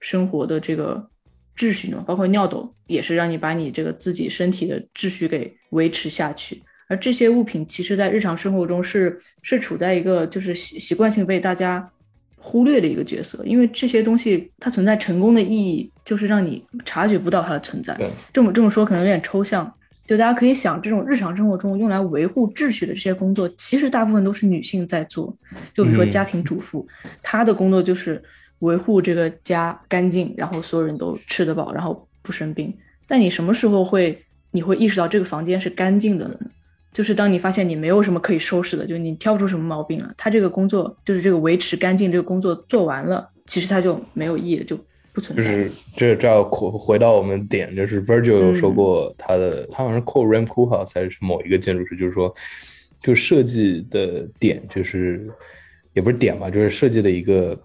生活的这个秩序的，包括尿斗也是让你把你这个自己身体的秩序给维持下去。而这些物品其实，在日常生活中是是处在一个就是习习惯性被大家忽略的一个角色，因为这些东西它存在成功的意义，就是让你察觉不到它的存在。这么这么说可能有点抽象。就大家可以想，这种日常生活中用来维护秩序的这些工作，其实大部分都是女性在做。就比如说家庭主妇，她的工作就是维护这个家干净，然后所有人都吃得饱，然后不生病。但你什么时候会你会意识到这个房间是干净的呢？就是当你发现你没有什么可以收拾的，就你挑不出什么毛病了。她这个工作就是这个维持干净这个工作做完了，其实他就没有意义了，就。就是这这要回回到我们点，就是 Virgil 有说过他的，他好像是 Call Ram Koolhaas 还是某一个建筑师，就是说，就设计的点，就是也不是点吧，就是设计的一个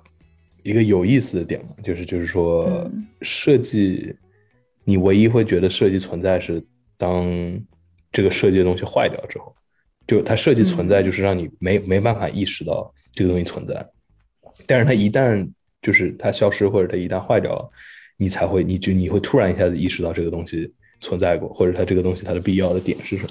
一个有意思的点嘛，就是就是说设计，你唯一会觉得设计存在是当这个设计的东西坏掉之后，就它设计存在就是让你没没办法意识到这个东西存在，但是它一旦就是它消失，或者它一旦坏掉了，你才会，你就你会突然一下子意识到这个东西存在过，或者它这个东西它的必要的点是什么，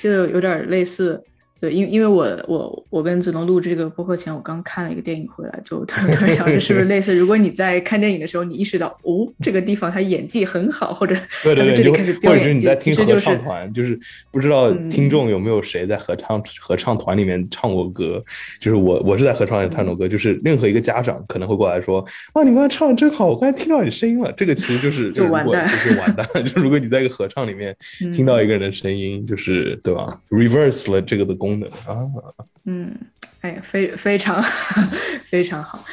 就有点类似对，因因为我我我跟子龙录这个播客前，我刚看了一个电影回来，就突然想着是不是类似？如果你在看电影的时候，你意识到哦，这个地方他演技很好，或者对对对，或者是你在听合唱团，就是不知道听众有没有谁在合唱合唱团里面唱过歌？就是我我是在合唱里唱过歌，就是任何一个家长可能会过来说，哇，你刚才唱的真好，我刚才听到你声音了。这个其实就 是就完蛋，就是完蛋。就如果你在一个合唱里面 听到一个人的声音，就是对吧？reverse 了这个的功。功能啊，嗯，哎，非非常 非常好。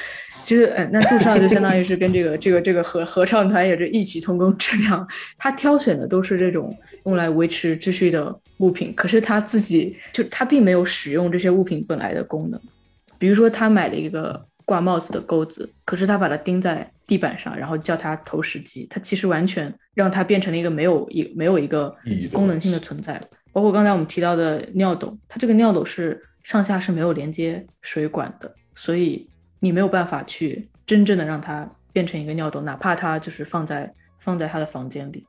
其实，呃，那杜尚就相当于是跟这个 这个这个合合唱团也是异曲同工之妙。他挑选的都是这种用来维持秩序的物品，可是他自己就他并没有使用这些物品本来的功能。比如说，他买了一个挂帽子的钩子，可是他把它钉在地板上，然后叫它投石机，他其实完全让它变成了一个没有一没有一个功能性的存在。包括刚才我们提到的尿斗，它这个尿斗是上下是没有连接水管的，所以你没有办法去真正的让它变成一个尿斗，哪怕它就是放在放在他的房间里。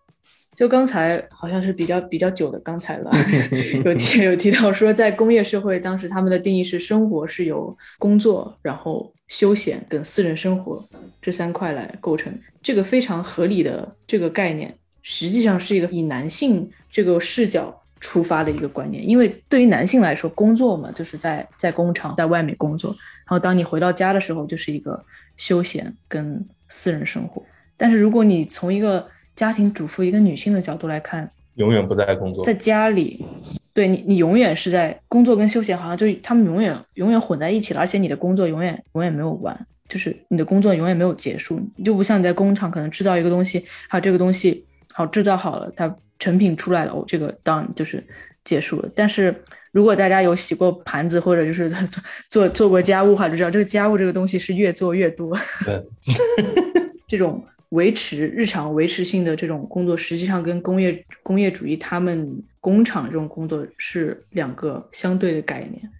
就刚才好像是比较比较久的刚才了，有提有提到说，在工业社会当时他们的定义是生活是由工作、然后休闲跟私人生活这三块来构成，这个非常合理的这个概念，实际上是一个以男性这个视角。出发的一个观念，因为对于男性来说，工作嘛，就是在在工厂，在外面工作。然后当你回到家的时候，就是一个休闲跟私人生活。但是如果你从一个家庭主妇、一个女性的角度来看，永远不在工作，在家里，对你，你永远是在工作跟休闲，好像就他们永远永远混在一起了。而且你的工作永远永远没有完，就是你的工作永远没有结束。就不像你在工厂，可能制造一个东西，还有这个东西好制造好了，它。成品出来了，哦，这个 done 就是结束了。但是如果大家有洗过盘子，或者就是 做做做过家务的话，就知道这个家务这个东西是越做越多。这种维持日常维持性的这种工作，实际上跟工业工业主义他们工厂这种工作是两个相对的概念。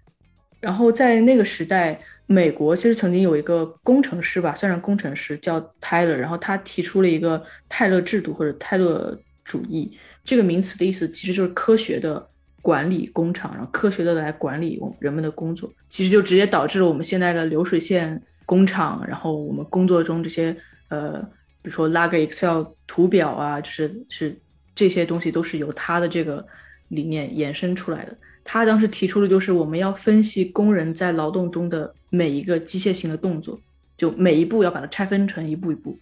然后在那个时代，美国其实曾经有一个工程师吧，算是工程师叫泰勒，然后他提出了一个泰勒制度或者泰勒主义。这个名词的意思其实就是科学的管理工厂，然后科学的来管理人们的工作，其实就直接导致了我们现在的流水线工厂，然后我们工作中这些呃，比如说拉个 Excel 图表啊，就是是这些东西都是由他的这个理念衍生出来的。他当时提出的就是我们要分析工人在劳动中的每一个机械性的动作，就每一步要把它拆分成一步一步。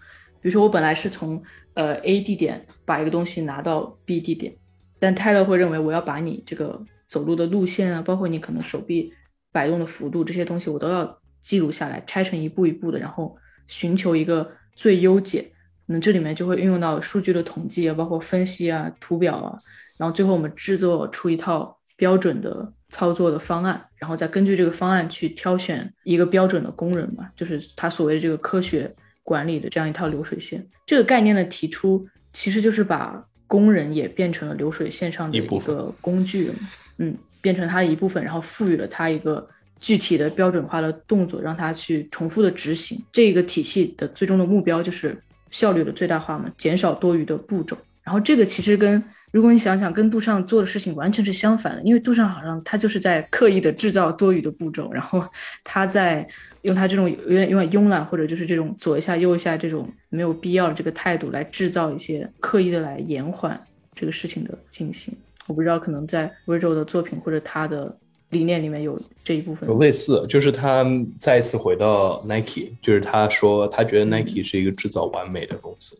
比如说我本来是从呃，A 地点把一个东西拿到 B 地点，但泰勒会认为我要把你这个走路的路线啊，包括你可能手臂摆动的幅度这些东西，我都要记录下来，拆成一步一步的，然后寻求一个最优解。那这里面就会运用到数据的统计啊，包括分析啊、图表啊，然后最后我们制作出一套标准的操作的方案，然后再根据这个方案去挑选一个标准的工人嘛，就是他所谓的这个科学。管理的这样一套流水线，这个概念的提出，其实就是把工人也变成了流水线上的一个工具，嗯，变成它的一部分，然后赋予了它一个具体的标准化的动作，让它去重复的执行。这个体系的最终的目标就是效率的最大化嘛，减少多余的步骤。然后这个其实跟如果你想想，跟杜尚做的事情完全是相反的，因为杜尚好像他就是在刻意的制造多余的步骤，然后他在。用他这种有点有点慵懒，或者就是这种左一下右一下这种没有必要的这个态度来制造一些刻意的来延缓这个事情的进行。我不知道可能在 Virgil 的作品或者他的理念里面有这一部分。有类似，就是他再一次回到 Nike，就是他说他觉得 Nike 是一个制造完美的公司，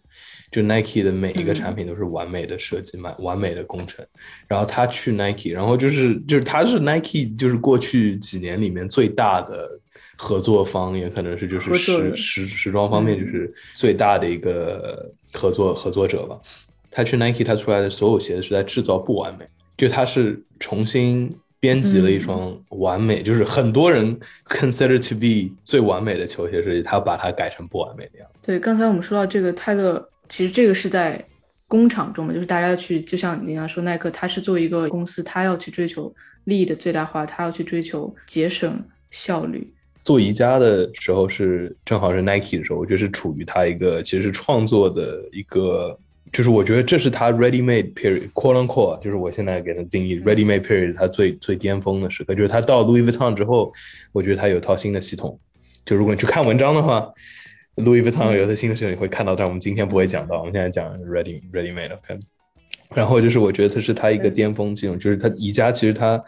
就 Nike 的每一个产品都是完美的设计，完完美的工程。然后他去 Nike，然后就是就是他是 Nike，就是过去几年里面最大的。合作方也可能是就是时时时装方面就是最大的一个合作合作者吧。他去 Nike，他出来的所有鞋子是在制造不完美，就他是重新编辑了一双完美，就是很多人 consider to be 最完美的球鞋设计，他把它改成不完美的样子。对，刚才我们说到这个泰勒，其实这个是在工厂中嘛，就是大家要去，就像你刚才说耐克，他是作为一个公司，他要去追求利益的最大化，他要去追求节省效率。做宜家的时候是正好是 Nike 的时候，我觉得是处于他一个其实是创作的一个就是我觉得这是他 ready made period，quote unquote，就是我现在给他定义 ready made period，它最最巅峰的时刻，就是他到 Louis Vuitton 之后，我觉得他有套新的系统。就如果你去看文章的话，Louis Vuitton 有套新的事情，你会看到，但我们今天不会讲到，我们现在讲 ready ready made。OK，然后就是我觉得这是他一个巅峰这种，就是他宜家其实他，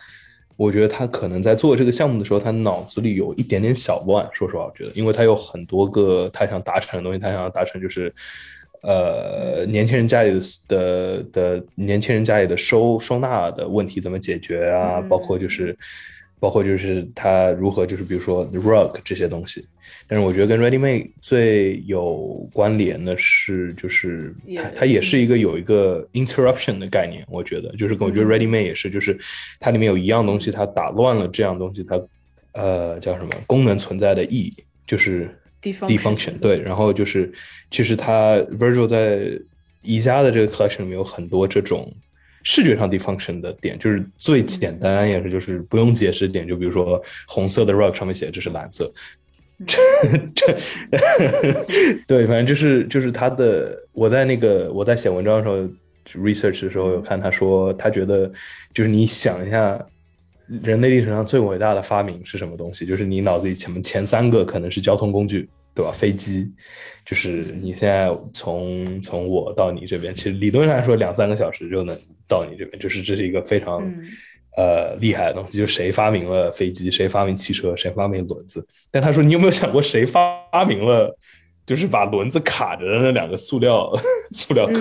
我觉得他可能在做这个项目的时候，他脑子里有一点点小乱。说实话，我觉得，因为他有很多个他想达成的东西，他想要达成就是。呃，年轻人家里的的的年轻人家里的收收纳的问题怎么解决啊？包括就是，包括就是它如何就是比如说 rug 这些东西。但是我觉得跟 ready made 最有关联的是，就是它它也是一个有一个 interruption 的概念。我觉得就是我觉得 ready made 也是，就是它里面有一样东西，它打乱了这样东西，它呃叫什么功能存在的意义，就是。defunction 对，然后就是，其实它 Virgil 在宜家的这个 collection 里面有很多这种视觉上 defunction 的点，就是最简单也是就是不用解释点，就比如说红色的 rug 上面写的这是蓝色，这这，对，反正就是就是他的，我在那个我在写文章的时候 research 的时候有看他说他觉得就是你想一下。人类历史上最伟大的发明是什么东西？就是你脑子里前面前三个可能是交通工具，对吧？飞机，就是你现在从从我到你这边，其实理论上来说两三个小时就能到你这边，就是这是一个非常呃厉害的东西。就是谁发明了飞机？谁发明汽车？谁发明轮子？但他说你有没有想过谁发明了？就是把轮子卡着的那两个塑料 塑料壳，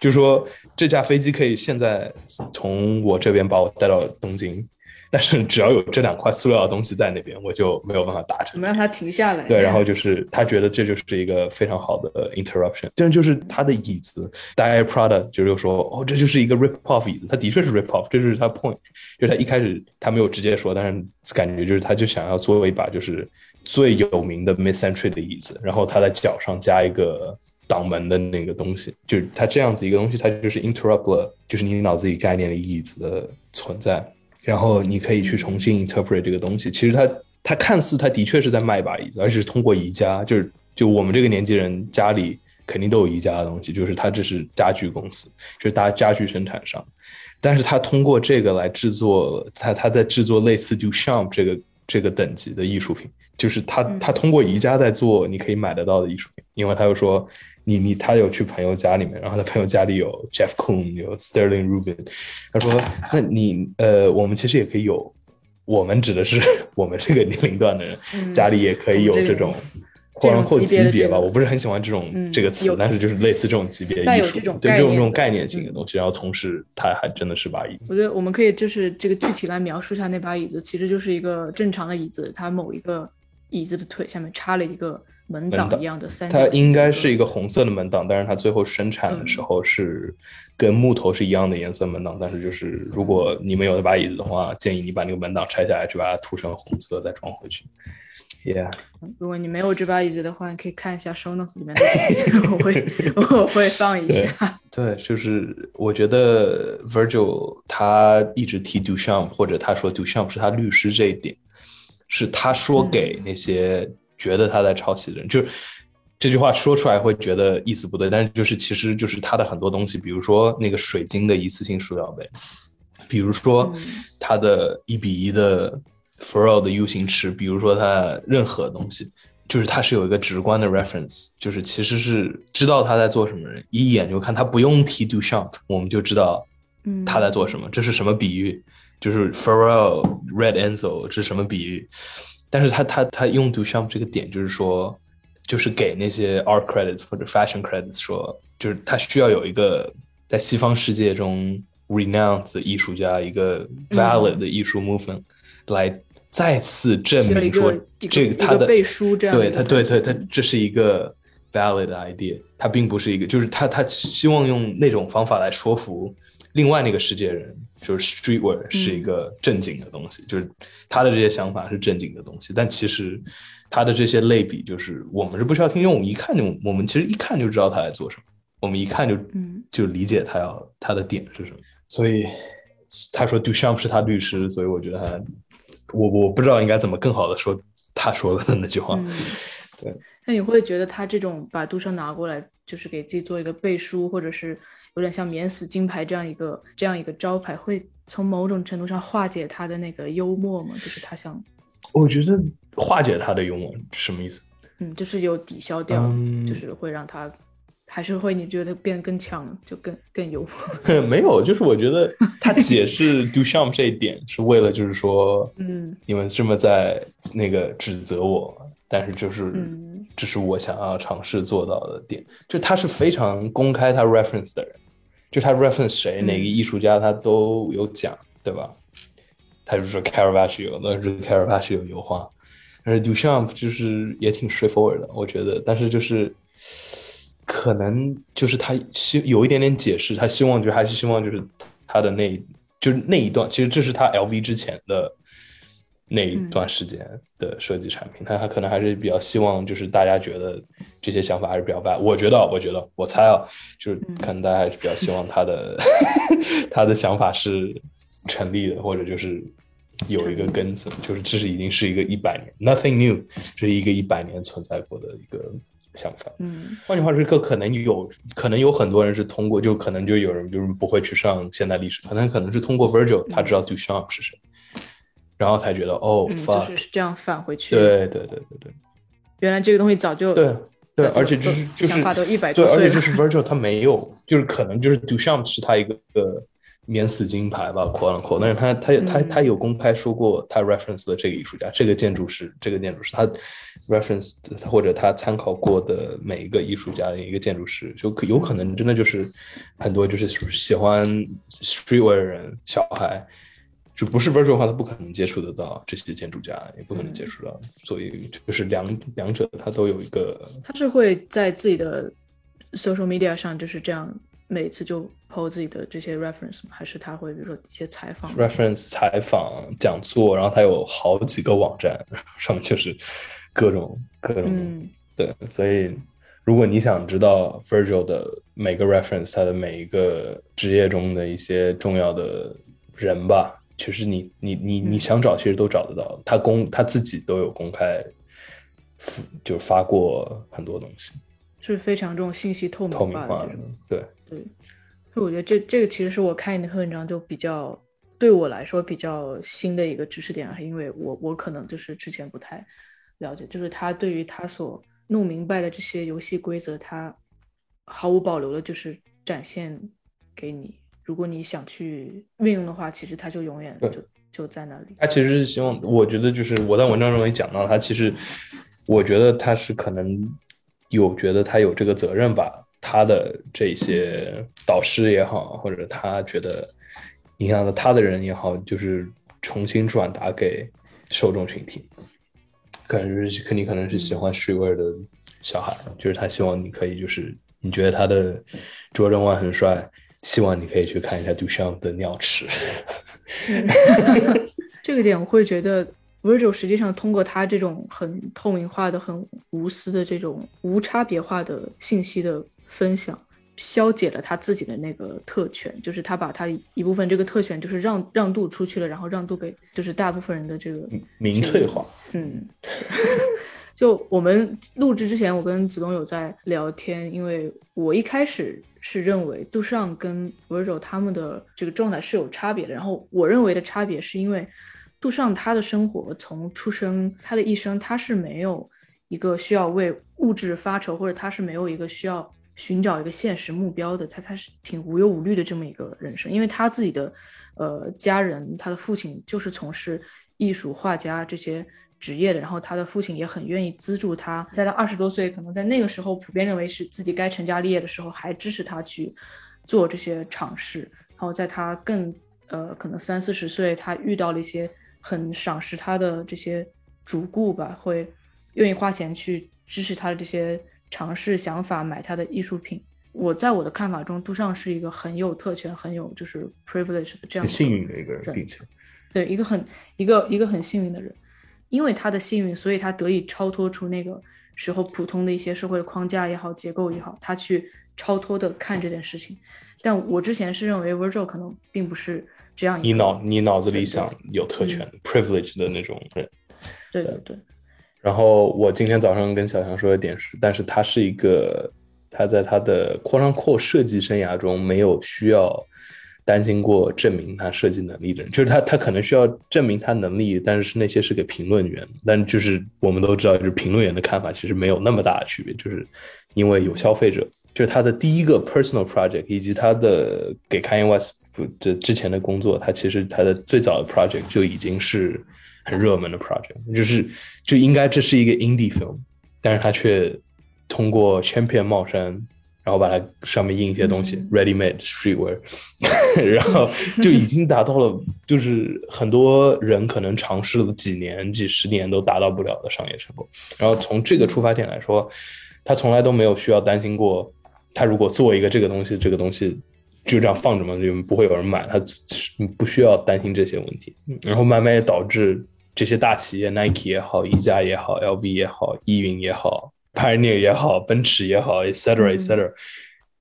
就是说这架飞机可以现在从我这边把我带到东京，但是只要有这两块塑料的东西在那边，我就没有办法达成。我们让它停下来。对，然后就是他觉得这就是一个非常好的 interruption。但就是他的椅子 d i Prada 就又说哦，这就是一个 rip off 椅子，他的确是 rip off，这就是他 point。就是他一开始他没有直接说，但是感觉就是他就想要做一把就是。最有名的 mid century 的椅子，然后他在脚上加一个挡门的那个东西，就是它这样子一个东西，它就是 interrupt 了，就是你脑子里概念的椅子的存在，然后你可以去重新 interpret 这个东西。其实它它看似它的确是在卖一把椅子，而且是通过宜家，就是就我们这个年纪人家里肯定都有宜家的东西，就是它这是家具公司，就是大家具生产商，但是它通过这个来制作，它它在制作类似 Duchamp 这个这个等级的艺术品。就是他，他通过宜家在做你可以买得到的艺术品，因为他又说，你你他有去朋友家里面，然后他朋友家里有 Jeff Koons，有 Sterling Rubin，他说，那你呃，我们其实也可以有，我们指的是我们这个年龄段的人，家里也可以有这种。或或级别吧，我不是很喜欢这种这个词，但是就是类似这种级别艺术，对这种这种概念性的东西，然后同时它还真的是把椅子。我觉得我们可以就是这个具体来描述一下那把椅子，其实就是一个正常的椅子，它某一个。椅子的腿下面插了一个门挡一样的三它应该是一个红色的门挡，但是它最后生产的时候是跟木头是一样的颜色门挡。但是就是如果你们有那把椅子的话，建议你把那个门挡拆下来，去把它涂成红色再装回去。Yeah，如果你没有这把椅子的话，你可以看一下 show notes 里面的，我会 我会放一下。对，就是我觉得 Virgil 他一直提 Duchamp，或者他说 Duchamp 是他律师这一点。是他说给那些觉得他在抄袭的人，就是这句话说出来会觉得意思不对，但是就是其实就是他的很多东西，比如说那个水晶的一次性塑料杯，比如说他的一比一的 f r o 的 U 型池，比如说他任何东西，就是他是有一个直观的 reference，就是其实是知道他在做什么人，一眼就看他不用提 Do s h a m p 我们就知道他在做什么，这是什么比喻。就是 Pharrell Red Enzo 是什么比喻？但是他他他用 Duchamp 这个点，就是说，就是给那些 art credits 或者 fashion credits 说，就是他需要有一个在西方世界中 renowned 的艺术家，一个 valid 的艺术 movement 来再次证明说，这个他的背书这样，对他对对他这是一个 valid idea，他并不是一个，就是他他希望用那种方法来说服另外那个世界人。就是 streetwear 是一个正经的东西，就是他的这些想法是正经的东西，但其实他的这些类比，就是我们是不需要听，因为我们一看就，我们其实一看就知道他在做什么，我们一看就就理解他要他的点是什么。所以他说 Duchamp 是他律师，所以我觉得他，我我不知道应该怎么更好的说他说的那句话。对，那你会觉得他这种把杜尚拿过来，就是给自己做一个背书，或者是有点像免死金牌这样一个这样一个招牌，会从某种程度上化解他的那个幽默吗？就是他想，我觉得化解他的幽默什么意思？嗯，就是有抵消掉，就是会让他还是会你觉得变得更强，就更更幽默。没有，就是我觉得他解释 Do s h a m 这一点是为了就是说，嗯，你们这么在那个指责我。但是就是，这是我想要尝试做到的点。就他是非常公开他 reference 的人，就他 reference 谁哪个艺术家他都有讲，对吧？他就说 Caravaggio，那是 Caravaggio 油画。但是 Duchamp 就是也挺 straightforward 的，我觉得。但是就是可能就是他希有一点点解释，他希望就还是希望就是他的那就是那一段，其实这是他 LV 之前的。那一段时间的设计产品，他他可能还是比较希望，就是大家觉得这些想法还是比较 bad。我觉得，我觉得，我猜啊，就是可能大家还是比较希望他的 他的想法是成立的，或者就是有一个根子，就是这是已经是一个一百年 nothing new，这是一个一百年存在过的一个想法。嗯，换句话说，可能有可能有很多人是通过，就可能就有人就是不会去上现代历史，可能可能是通过 Virgil，他知道 Duchamp 是谁。然后才觉得哦，就是这样返回去。对对对对对，原来这个东西早就对对，而且就是就是想法都一百多岁了。对，而且就是 Virgil 他没有，就是可能就是 Duchamp 是他一个免死金牌吧，quote unquote。但是他他他他有公开说过他 reference 的这个艺术家，这个建筑师，这个建筑师他 reference 或者他参考过的每一个艺术家的一个建筑师，就有可能真的就是很多就是喜欢 streetwear 的人小孩。就不是 Virgil 的话，他不可能接触得到这些建筑家，也不可能接触到，所以就是两两者他都有一个。他是会在自己的 social media 上就是这样，每次就 po 自己的这些 reference 吗？还是他会比如说一些采访？reference 采访讲座，然后他有好几个网站上面就是各种各种对，所以如果你想知道 Virgil 的每个 reference，他的每一个职业中的一些重要的人吧。其实你你你你想找，其实都找得到。他公他自己都有公开，就发过很多东西，是非常这种信息透明透明化的。对对，所以我觉得这这个其实是我看你的篇文章就比较对我来说比较新的一个知识点，因为我我可能就是之前不太了解，就是他对于他所弄明白的这些游戏规则，他毫无保留的就是展现给你。如果你想去运用的话，其实它就永远就就在那里。他其实是希望，我觉得就是我在文章中也讲到，他其实我觉得他是可能有觉得他有这个责任，吧他的这些导师也好，或者他觉得影响到他的人也好，就是重新转达给受众群体。可能是肯定可能是喜欢水味的小孩，就是他希望你可以就是你觉得他的卓人万很帅。希望你可以去看一下 Duchamp 的尿池。这个点我会觉得，Virgil 实际上通过他这种很透明化的、很无私的这种无差别化的信息的分享，消解了他自己的那个特权，就是他把他一部分这个特权就是让让渡出去了，然后让渡给就是大部分人的这个民粹化。嗯。就我们录制之前，我跟子东有在聊天，因为我一开始是认为杜尚跟 Virgil 他们的这个状态是有差别的。然后我认为的差别是因为杜尚他的生活从出生他的一生他是没有一个需要为物质发愁，或者他是没有一个需要寻找一个现实目标的，他他是挺无忧无虑的这么一个人生，因为他自己的呃家人，他的父亲就是从事艺术画家这些。职业的，然后他的父亲也很愿意资助他，在他二十多岁，可能在那个时候普遍认为是自己该成家立业的时候，还支持他去做这些尝试。然后在他更呃可能三四十岁，他遇到了一些很赏识他的这些主顾吧，会愿意花钱去支持他的这些尝试想法，买他的艺术品。我在我的看法中，杜尚是一个很有特权、很有就是 privilege 的这样幸运的一个人，对一个很一个一个很幸运的人。因为他的幸运，所以他得以超脱出那个时候普通的一些社会的框架也好，结构也好，他去超脱的看这件事情。但我之前是认为 Virgil 可能并不是这样。你脑你脑子里想有特权、privilege 的那种人。对对对。然后我今天早上跟小强说的点是，但是他是一个他在他的扩张扩设计生涯中没有需要担心过证明他设计能力的人，就是他他可能需要证明他能力，但是那些是给评论员，但就是我们都知道，就是评论员的看法其实没有那么大的区别，就是因为有消费者，就是他的第一个 personal project 以及他的给 Kanye West 这之前的工作，他其实他的最早的 project 就已经是。很热门的 project，就是就应该这是一个 indie film，但是他却通过 Champion 帽衫，然后把它上面印一些东西，ready made streetwear，然后就已经达到了，就是很多人可能尝试了几年、几十年都达到不了的商业成功。然后从这个出发点来说，他从来都没有需要担心过，他如果做一个这个东西，这个东西就这样放着嘛，就不会有人买，他不需要担心这些问题。然后慢慢也导致。这些大企业，Nike 也好，宜家也好，LV 也好，依云也好，Pioneer 也好，奔驰也好，etc etc，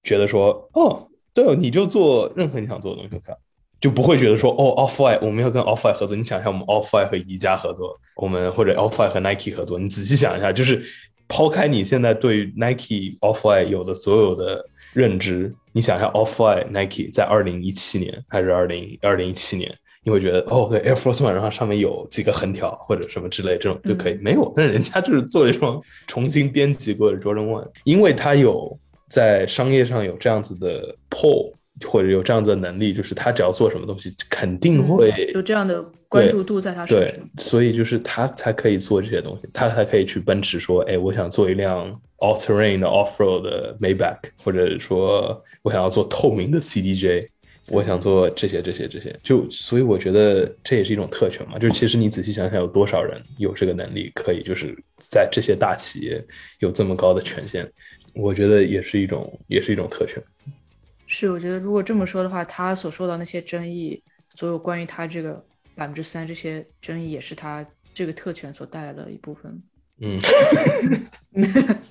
觉得说，哦，对哦，你就做任何你想做的东西，看，就不会觉得说，哦，Off White，我们要跟 Off White 合作，你想一下，我们 Off White 和宜家合作，我们或者 Off White 和 Nike 合作，你仔细想一下，就是抛开你现在对 Nike Off White 有的所有的认知，你想一下，Off White Nike 在二零一七年还是二零二零一七年？你会觉得哦，对，Air Force One，然后上面有几个横条或者什么之类，这种就可以。没有，但是人家就是做了一双重新编辑过的 Jordan One，因为他有在商业上有这样子的 pull，或者有这样子的能力，就是他只要做什么东西，肯定会有这样的关注度在他身上。对，所以就是他才可以做这些东西，他才可以去奔驰说，哎，我想做一辆 All Terrain 的 Off Road 的 Maybach，或者说我想要做透明的 CDJ。我想做这些，这些，这些，就所以我觉得这也是一种特权嘛。就是其实你仔细想想，有多少人有这个能力，可以就是在这些大企业有这么高的权限？我觉得也是一种，也是一种特权。是，我觉得如果这么说的话，他所受到那些争议，所有关于他这个百分之三这些争议，也是他这个特权所带来的一部分。嗯。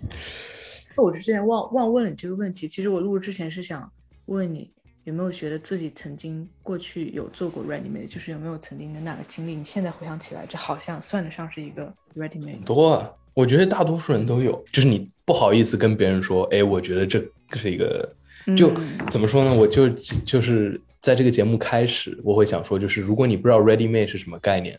那我之前忘忘问了你这个问题，其实我录之前是想问你。有没有觉得自己曾经过去有做过 ready made，就是有没有曾经的那个经历？你现在回想起来，这好像算得上是一个 ready made。多，啊，我觉得大多数人都有，就是你不好意思跟别人说，哎，我觉得这是一个，就怎么说呢？我就就是在这个节目开始，我会想说，就是如果你不知道 ready made 是什么概念，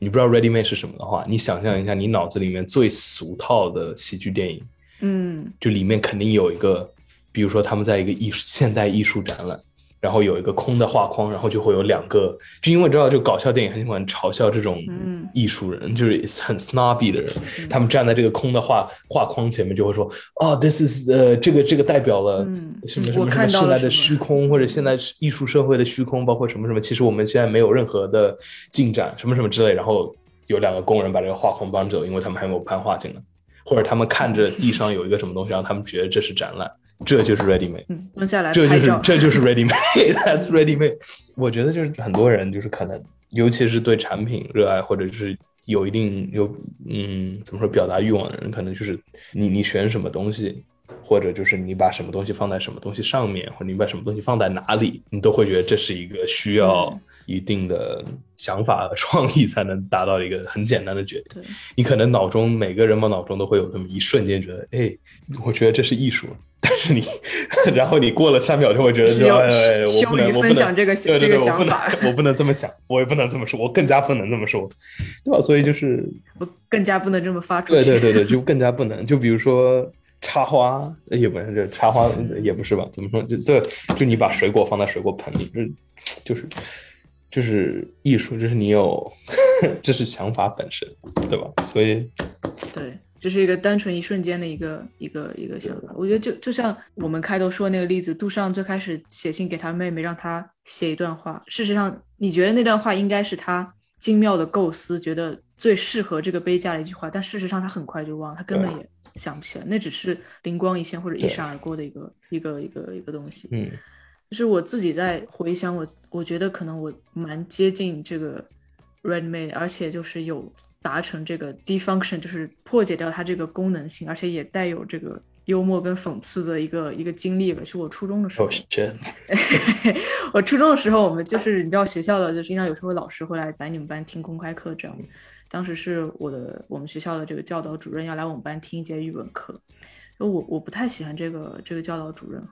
你不知道 ready made 是什么的话，你想象一下，你脑子里面最俗套的喜剧电影，嗯，就里面肯定有一个。比如说，他们在一个艺术现代艺术展览，然后有一个空的画框，然后就会有两个，就因为知道，就搞笑电影很喜欢嘲笑这种艺术人，就是很 snobby 的人，他们站在这个空的画画框前面，就会说，哦，this is 呃，这个这个代表了什么什么什么现在的虚空，或者现在艺术社会的虚空，包括什么什么，其实我们现在没有任何的进展，什么什么之类，然后有两个工人把这个画框搬走，因为他们还没有搬画进来，或者他们看着地上有一个什么东西，让他们觉得这是展览。这就是 ready made，嗯，蹲下来这就是这就是 ready made，that's ready made。我觉得就是很多人就是可能，尤其是对产品热爱或者是有一定有嗯怎么说表达欲望的人，可能就是你你选什么东西，或者就是你把什么东西放在什么东西上面，或者你把什么东西放在哪里，你都会觉得这是一个需要一定的想法和创意才能达到一个很简单的决定。你可能脑中每个人嘛脑中都会有那么一瞬间觉得，哎，我觉得这是艺术。但是你，然后你过了三秒就会觉得说，哎，我不能，我不能这个对对对，我不能，我不能这么想，我也不能这么说，我更加不能这么说，对吧？所以就是我更加不能这么发出。对对对对，就更加不能。就比如说插花，也不是这插花也不是吧？怎么说？就对，就你把水果放在水果盆里，就就是就是艺术，就是你有，这是想法本身，对吧？所以对。这是一个单纯一瞬间的一个一个一个想法，我觉得就就像我们开头说那个例子，杜尚最开始写信给他妹妹，让他写一段话。事实上，你觉得那段话应该是他精妙的构思，觉得最适合这个杯架的一句话，但事实上他很快就忘了，他根本也想不起来，那只是灵光一现或者一闪而过的一个一个一个一个东西。嗯，就是我自己在回想，我我觉得可能我蛮接近这个 ready made，而且就是有。达成这个 defunction 就是破解掉它这个功能性，而且也带有这个幽默跟讽刺的一个一个经历吧。是我初中的时候，真，我初中的时候，我们就是你知道学校的，就是经常有时候老师会来来你们班听公开课这样。当时是我的我们学校的这个教导主任要来我们班听一节语文课，我我不太喜欢这个这个教导主任。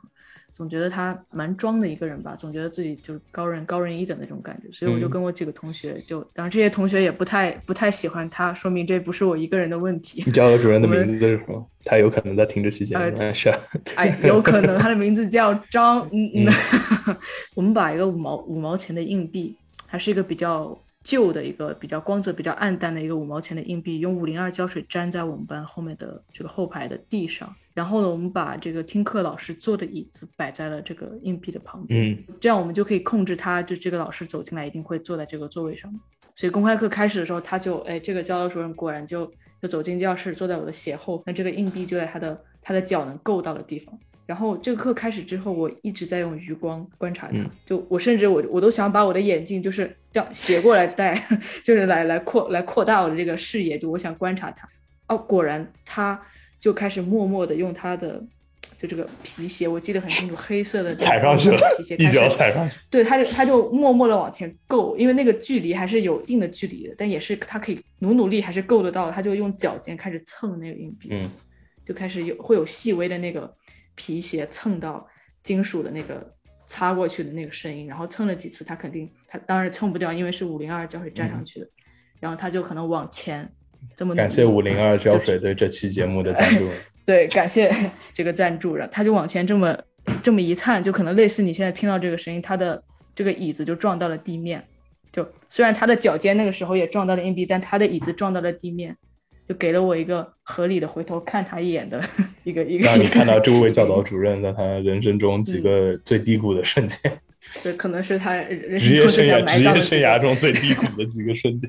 总觉得他蛮装的一个人吧，总觉得自己就是高人高人一等那种感觉，所以我就跟我几个同学，就当然这些同学也不太不太喜欢他，说明这不是我一个人的问题。你教导主任的名字是什么？他有可能在听这期节目。是，哎，有可能他的名字叫张。嗯嗯，我们把一个五毛五毛钱的硬币，它是一个比较。旧的一个比较光泽比较暗淡的一个五毛钱的硬币，用五零二胶水粘在我们班后面的这个后排的地上。然后呢，我们把这个听课老师坐的椅子摆在了这个硬币的旁边。嗯，这样我们就可以控制他，就这个老师走进来一定会坐在这个座位上。所以公开课开始的时候，他就哎，这个教导主任果然就就走进教室，坐在我的斜后，那这个硬币就在他的他的脚能够到的地方。然后这个课开始之后，我一直在用余光观察他，就我甚至我我都想把我的眼镜就是这样斜过来戴，就是来来扩来扩大我的这个视野，就我想观察他。哦，果然他就开始默默的用他的就这个皮鞋，我记得很清楚，黑色的踩上去了，皮鞋一脚踩上去。对，他就他就默默的往前够，因为那个距离还是有一定的距离的，但也是他可以努努力还是够得到，他就用脚尖开始蹭那个硬币，嗯，就开始有会有细微的那个。皮鞋蹭到金属的那个擦过去的那个声音，然后蹭了几次，他肯定他当然蹭不掉，因为是五零二胶水粘上去的，然后他就可能往前这么感谢五零二胶水对这期节目的赞助，对，感谢 这个赞助，然后他就往前这么这么一探，就可能类似你现在听到这个声音，他的这个椅子就撞到了地面，就虽然他的脚尖那个时候也撞到了硬币，但他的椅子撞到了地面。就给了我一个合理的回头看他一眼的一个一个。让你看到这位教导主任在他人生中几个最低谷的瞬间。对，可能是他职业生涯职业生涯中最低谷的几个瞬间。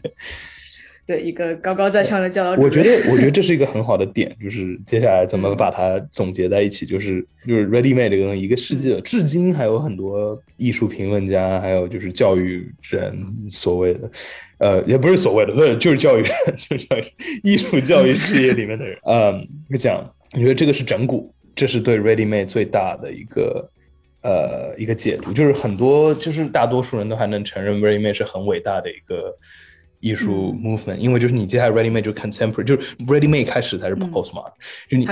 对一个高高在上的教导，我觉得我觉得这是一个很好的点，就是接下来怎么把它总结在一起，就是就是 Ready Made 这个一个世纪了，至今还有很多艺术评论家，还有就是教育人所谓的，呃，也不是所谓的，不是就是教育人，就是教育艺术教育事业里面的人，嗯，讲，你觉得这个是整蛊，这是对 Ready Made 最大的一个呃一个解读，就是很多就是大多数人都还能承认 Ready Made 是很伟大的一个。艺术 movement，因为就是你接下来 ready made 就 contemporary，就是 ready made 开始才是 postmodern，就你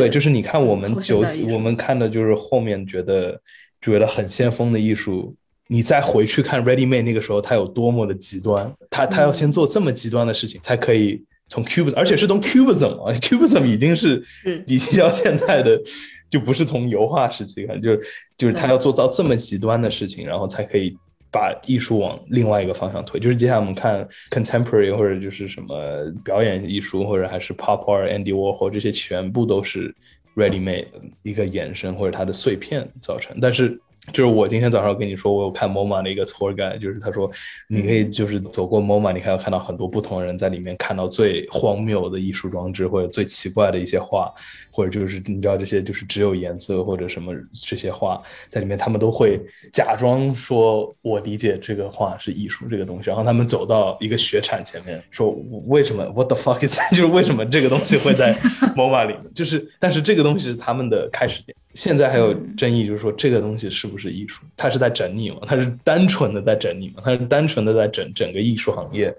对，就是你看我们九我们看的就是后面觉得觉得很先锋的艺术，你再回去看 ready made 那个时候它有多么的极端，他他要先做这么极端的事情才可以从 cubism，而且是从 cubism 啊，cubism 已经是比较现代的，就不是从油画时期看，就是就是他要做到这么极端的事情，然后才可以。把艺术往另外一个方向推，就是接下来我们看 contemporary 或者就是什么表演艺术，或者还是 pop art、Andy Warhol 这些全部都是 ready made 一个衍生或者它的碎片造成，但是。就是我今天早上跟你说，我有看 MoMA 的一个 tour guide，就是他说你可以就是走过 MoMA，你还要看到很多不同人在里面看到最荒谬的艺术装置，或者最奇怪的一些画，或者就是你知道这些就是只有颜色或者什么这些画在里面，他们都会假装说我理解这个画是艺术这个东西，然后他们走到一个雪铲前面说为什么 What the fuck is 就是为什么这个东西会在 MoMA 里面？就是但是这个东西是他们的开始点。现在还有争议，就是说这个东西是不是艺术？他是在整你吗？他是单纯的在整你吗？他是单纯的在整整个艺术行业，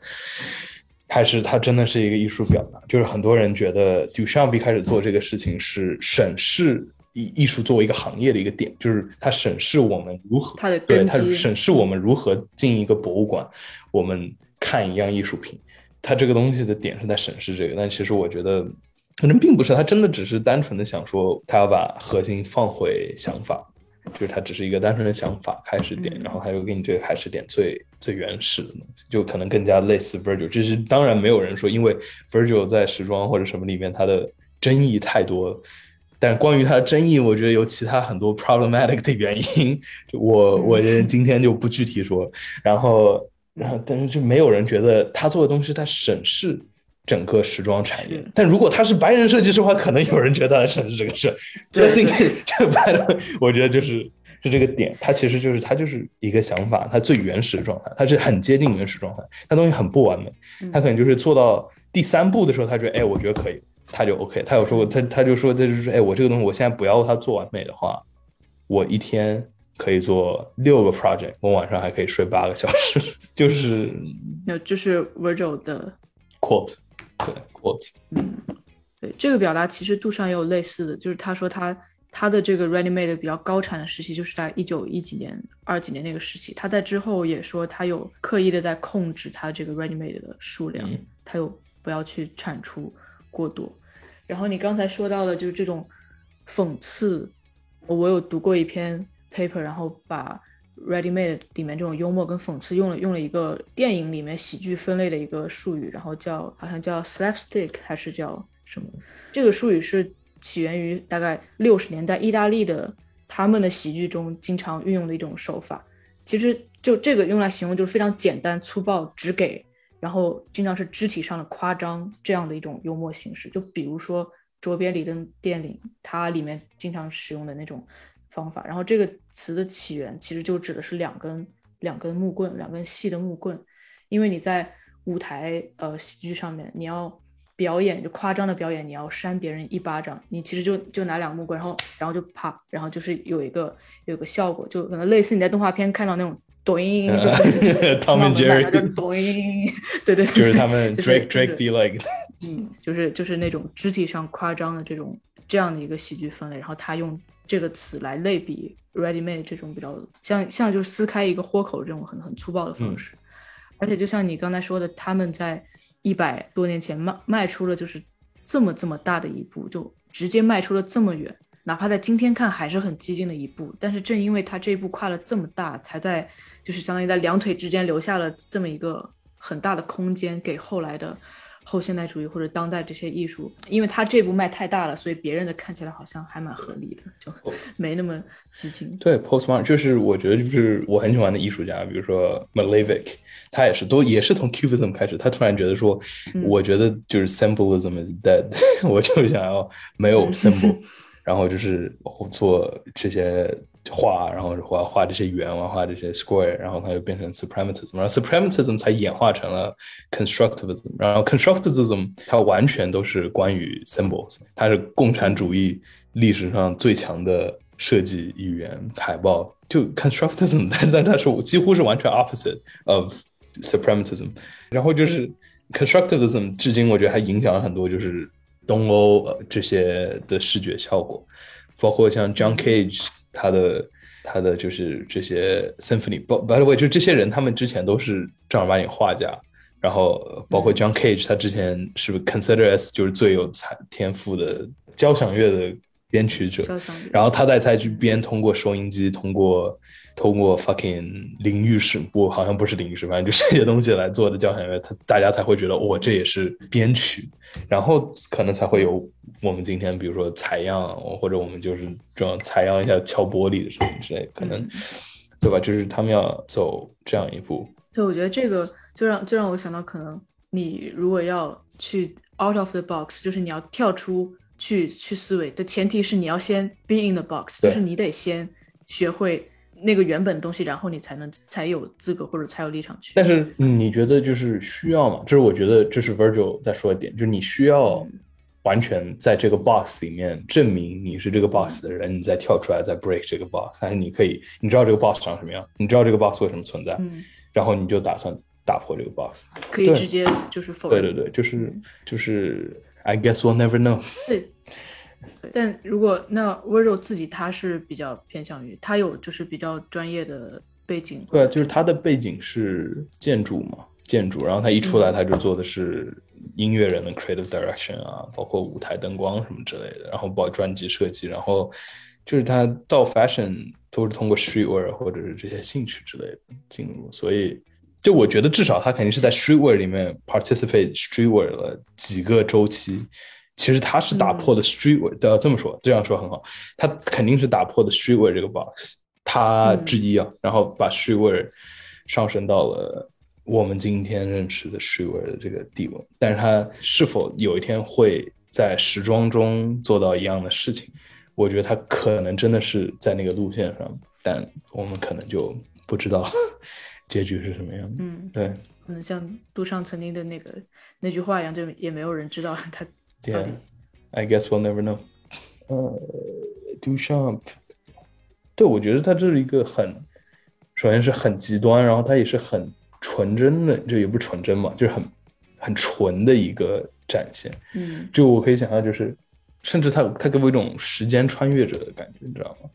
还是他真的是一个艺术表达？就是很多人觉得 d u c h a m p 开始做这个事情是审视艺艺术作为一个行业的一个点，就是他审视我们如何，对他审视我们如何进一个博物馆，我们看一样艺术品，他这个东西的点是在审视这个，但其实我觉得。可能并不是他真的只是单纯的想说，他要把核心放回想法，就是他只是一个单纯的想法开始点，然后他又给你这个开始点最最原始的东西，就可能更加类似 Virgil。这是当然没有人说，因为 Virgil 在时装或者什么里面他的争议太多，但是关于他的争议，我觉得有其他很多 problematic 的原因，我我今天就不具体说。然后然后但是就没有人觉得他做的东西在审视。整个时装产业，但如果他是白人设计师的话，可能有人觉得他审视这个事。这 这个白的，我觉得就是是这个点，他其实就是他就是一个想法，他最原始的状态，他是很接近原始状态，他东西很不完美，他可能就是做到第三步的时候，他觉得哎，我觉得可以，他就 OK。他有说过，他他就说，这就是哎，我这个东西我现在不要它做完美的话，我一天可以做六个 project，我晚上还可以睡八个小时，就是那就是 Virgil 的 quote，对 quote，嗯，对这个表达其实杜尚也有类似的，就是他说他。他的这个 ready made 比较高产的时期，就是在一九一几年、二几年那个时期。他在之后也说，他有刻意的在控制他这个 ready made 的数量，他又不要去产出过多。然后你刚才说到的，就是这种讽刺。我有读过一篇 paper，然后把 ready made 里面这种幽默跟讽刺用了用了一个电影里面喜剧分类的一个术语，然后叫好像叫 slapstick 还是叫什么？这个术语是。起源于大概六十年代意大利的他们的喜剧中经常运用的一种手法，其实就这个用来形容就是非常简单粗暴，只给，然后经常是肢体上的夸张这样的一种幽默形式。就比如说卓别林的电影，它里面经常使用的那种方法。然后这个词的起源其实就指的是两根两根木棍，两根细的木棍，因为你在舞台呃喜剧上面你要。表演就夸张的表演，你要扇别人一巴掌，你其实就就拿两个木棍，然后然后就啪，然后就是有一个有个效果，就可能类似你在动画片看到那种抖音，就是 Tom and Jerry，抖音，对对，就是他们 Drake Drake be like，嗯，就是就是那种肢体上夸张的这种这样的一个喜剧分类，然后他用这个词来类比 Ready Made 这种比较像像就是撕开一个豁口这种很很粗暴的方式，而且就像你刚才说的，他们在。一百多年前迈迈出了就是这么这么大的一步，就直接迈出了这么远，哪怕在今天看还是很激进的一步。但是正因为他这一步跨了这么大，才在就是相当于在两腿之间留下了这么一个很大的空间给后来的。后现代主义或者当代这些艺术，因为他这部卖太大了，所以别人的看起来好像还蛮合理的，就 没那么激进。对，postmodern 就是我觉得就是我很喜欢的艺术家，比如说 Malevich，他也是都也是从 Cubism 开始，他突然觉得说，我觉得就是 symbolism is dead，我就想要没有 symbol，然后就是做这些。画，然后我要画这些圆，我要画这些 square，然后它就变成 suprematism，然后 suprematism 才演化成了 constructivism，然后 constructivism 它完全都是关于 symbols，它是共产主义历史上最强的设计语言，海报就 constructivism，但是但是它是几乎是完全 opposite of suprematism，然后就是 constructivism 至今我觉得还影响了很多就是东欧这些的视觉效果，包括像 John Cage。他的他的就是这些 symphony，by the way，就这些人，他们之前都是正儿八经画家，然后包括 John Cage，他之前是不是 consider as 就是最有才天赋的交响乐的编曲者，然后他在他去编通过收音机，通过。通过 fucking 淋浴室，不，好像不是淋浴室，反正就这些东西来做的交响乐，他大家才会觉得，哦，这也是编曲，然后可能才会有我们今天，比如说采样，或者我们就是这样采样一下敲玻璃的声音之类，可能，对吧？就是他们要走这样一步。对，我觉得这个就让就让我想到，可能你如果要去 out of the box，就是你要跳出去去思维的前提是你要先 be in the box，就是你得先学会。那个原本东西，然后你才能才有资格或者才有立场去。但是你觉得就是需要吗？这是我觉得这是 Virgil 在说一点，就是你需要完全在这个 box 里面证明你是这个 box 的人，你再跳出来再 break 这个 box。但是你可以，你知道这个 box 长什么样，你知道这个 box 为什么存在，然后你就打算打破这个 box，可以直接就是否认。对对对，就是就是 I guess we'll never know。对。但如果那 Virgil 自己他是比较偏向于他有就是比较专业的背景，对，就是他的背景是建筑嘛，建筑，然后他一出来他就做的是音乐人的 creative direction 啊，包括舞台灯光什么之类的，然后包括专辑设计，然后就是他到 fashion 都是通过 streetwear 或者是这些兴趣之类的进入，所以就我觉得至少他肯定是在 streetwear 里面 participate streetwear 了几个周期。其实他是打破的 streetwear，都要这么说，这样说很好。他肯定是打破的 streetwear 这个 box，他之一啊。然后把 streetwear 上升到了我们今天认识的 streetwear 的这个地位。但是他是否有一天会在时装中做到一样的事情？我觉得他可能真的是在那个路线上，但我们可能就不知道结局是什么样的。嗯，对，可能像杜尚曾经的那个那句话一样，就也没有人知道他。到底 I guess we'll never know。呃，Duchamp，对我觉得他这是一个很，首先是很极端，然后他也是很纯真的，就也不纯真嘛，就是很很纯的一个展现。嗯，就我可以想象，就是甚至他他给我一种时间穿越者的感觉，你知道吗？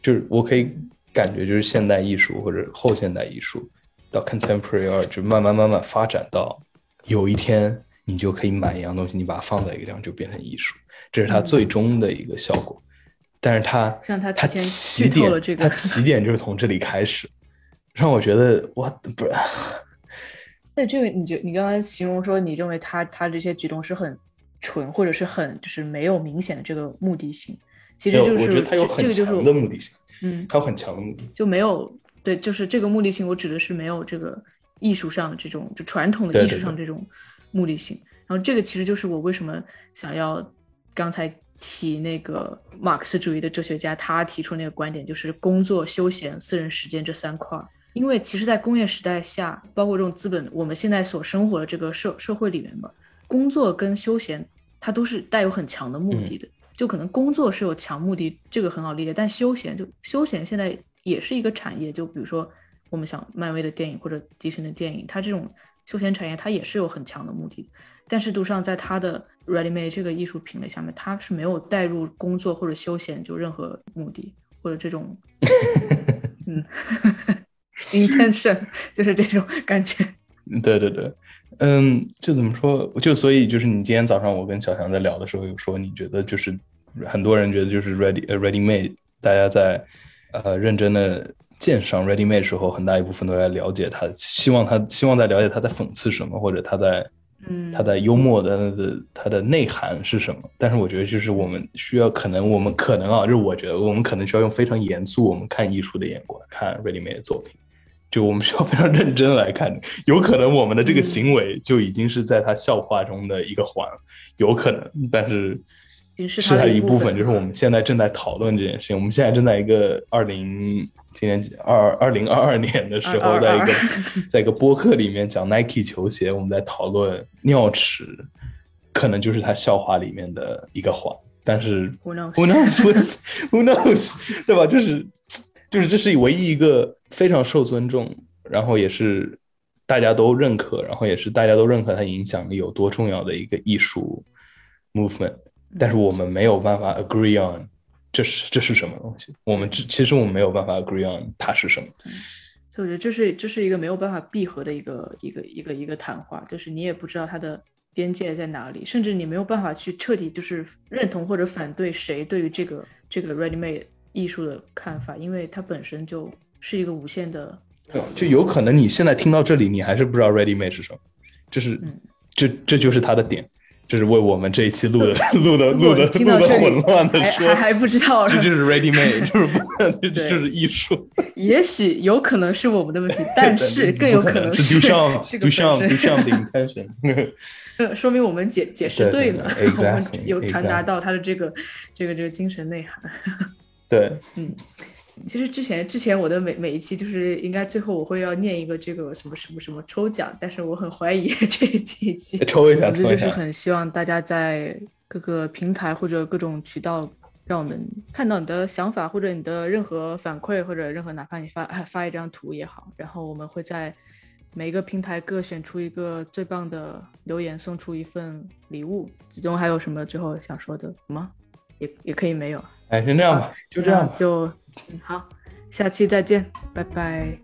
就是我可以感觉，就是现代艺术或者后现代艺术到 contemporary art，就慢慢慢慢发展到有一天你就可以买一样东西，你把它放在一个地方就变成艺术，这是它最终的一个效果。但是它像他它起点了这个它起点就是从这里开始，让我觉得我，不是 那这个你就你刚才形容说，你认为他他这些举动是很纯，或者是很就是没有明显的这个目的性，其实就是我觉得他有很这这个就是强的目的性，嗯，他有很强的目的。就没有对，就是这个目的性，我指的是没有这个艺术上这种就传统的艺术上这种目的性。然后这个其实就是我为什么想要刚才提那个马克思主义的哲学家他提出那个观点，就是工作、休闲、私人时间这三块儿。因为其实，在工业时代下，包括这种资本，我们现在所生活的这个社社会里面吧，工作跟休闲它都是带有很强的目的的。就可能工作是有强目的，这个很好理解，但休闲就休闲现在也是一个产业。就比如说我们想漫威的电影或者迪士尼的电影，它这种休闲产业它也是有很强的目的的。但是杜尚在他的 Ready Made 这个艺术品类下面，他是没有带入工作或者休闲就任何目的或者这种 嗯 intention，就是这种感觉。对对对，嗯，就怎么说？就所以就是你今天早上我跟小强在聊的时候，有说你觉得就是很多人觉得就是 ready 呃 ready made，大家在呃认真的鉴赏 ready made 时候，很大一部分都在了解他，希望他希望在了解他在讽刺什么，或者他在嗯他在幽默的的他的内涵是什么。但是我觉得就是我们需要，可能我们可能啊，就是我觉得我们可能需要用非常严肃我们看艺术的眼光看 ready made 的作品。就我们需要非常认真来看，有可能我们的这个行为就已经是在他笑话中的一个环，有可能，但是是是他的一部分，就是我们现在正在讨论这件事情。我们现在正在一个二零今年几二二零二二年的时候，在一个 在一个播客里面讲 Nike 球鞋，我们在讨论尿池，可能就是他笑话里面的一个环，但是 Who knows？Who knows? Who's- Who knows? 对吧？就是就是这是唯一一个非常受尊重，然后也是大家都认可，然后也是大家都认可它影响力有多重要的一个艺术 movement。但是我们没有办法 agree on 这是这是什么东西。我们只其实我们没有办法 agree on 它是什么。所以我觉得这是这是一个没有办法闭合的一个一个一个一个谈话，就是你也不知道它的边界在哪里，甚至你没有办法去彻底就是认同或者反对谁对于这个这个 ready made 艺术的看法，因为它本身就是一个无限的。就有可能你现在听到这里，你还是不知道 ready made 是什么，就是嗯这这就是它的点。这是为我们这一期录的 录的录的录的混乱的还说还还不知道，这就是 ready made，就是不，这对就是艺术。也许有可能是我们的问题，但是更有可能是个上本 do 身上的 intention。呃说明我们解解释对对了，对我们 exactly，有传达到他的这个这个这个精神内涵。对，其实之前之前我的每每一期就是应该最后我会要念一个这个什么什么什么抽奖，但是我很怀疑这 这一期。抽一下，总之就是。很希望大家在各个平台或者各种渠道，让我们看到你的想法或者你的任何反馈，或者任何哪怕你发发一张图也好，然后我们会在每一个平台各选出一个最棒的留言，送出一份礼物。其中还有什么最后想说的吗？也也可以没有，哎，先这样吧，就这样吧。就嗯好，下期再见，拜拜。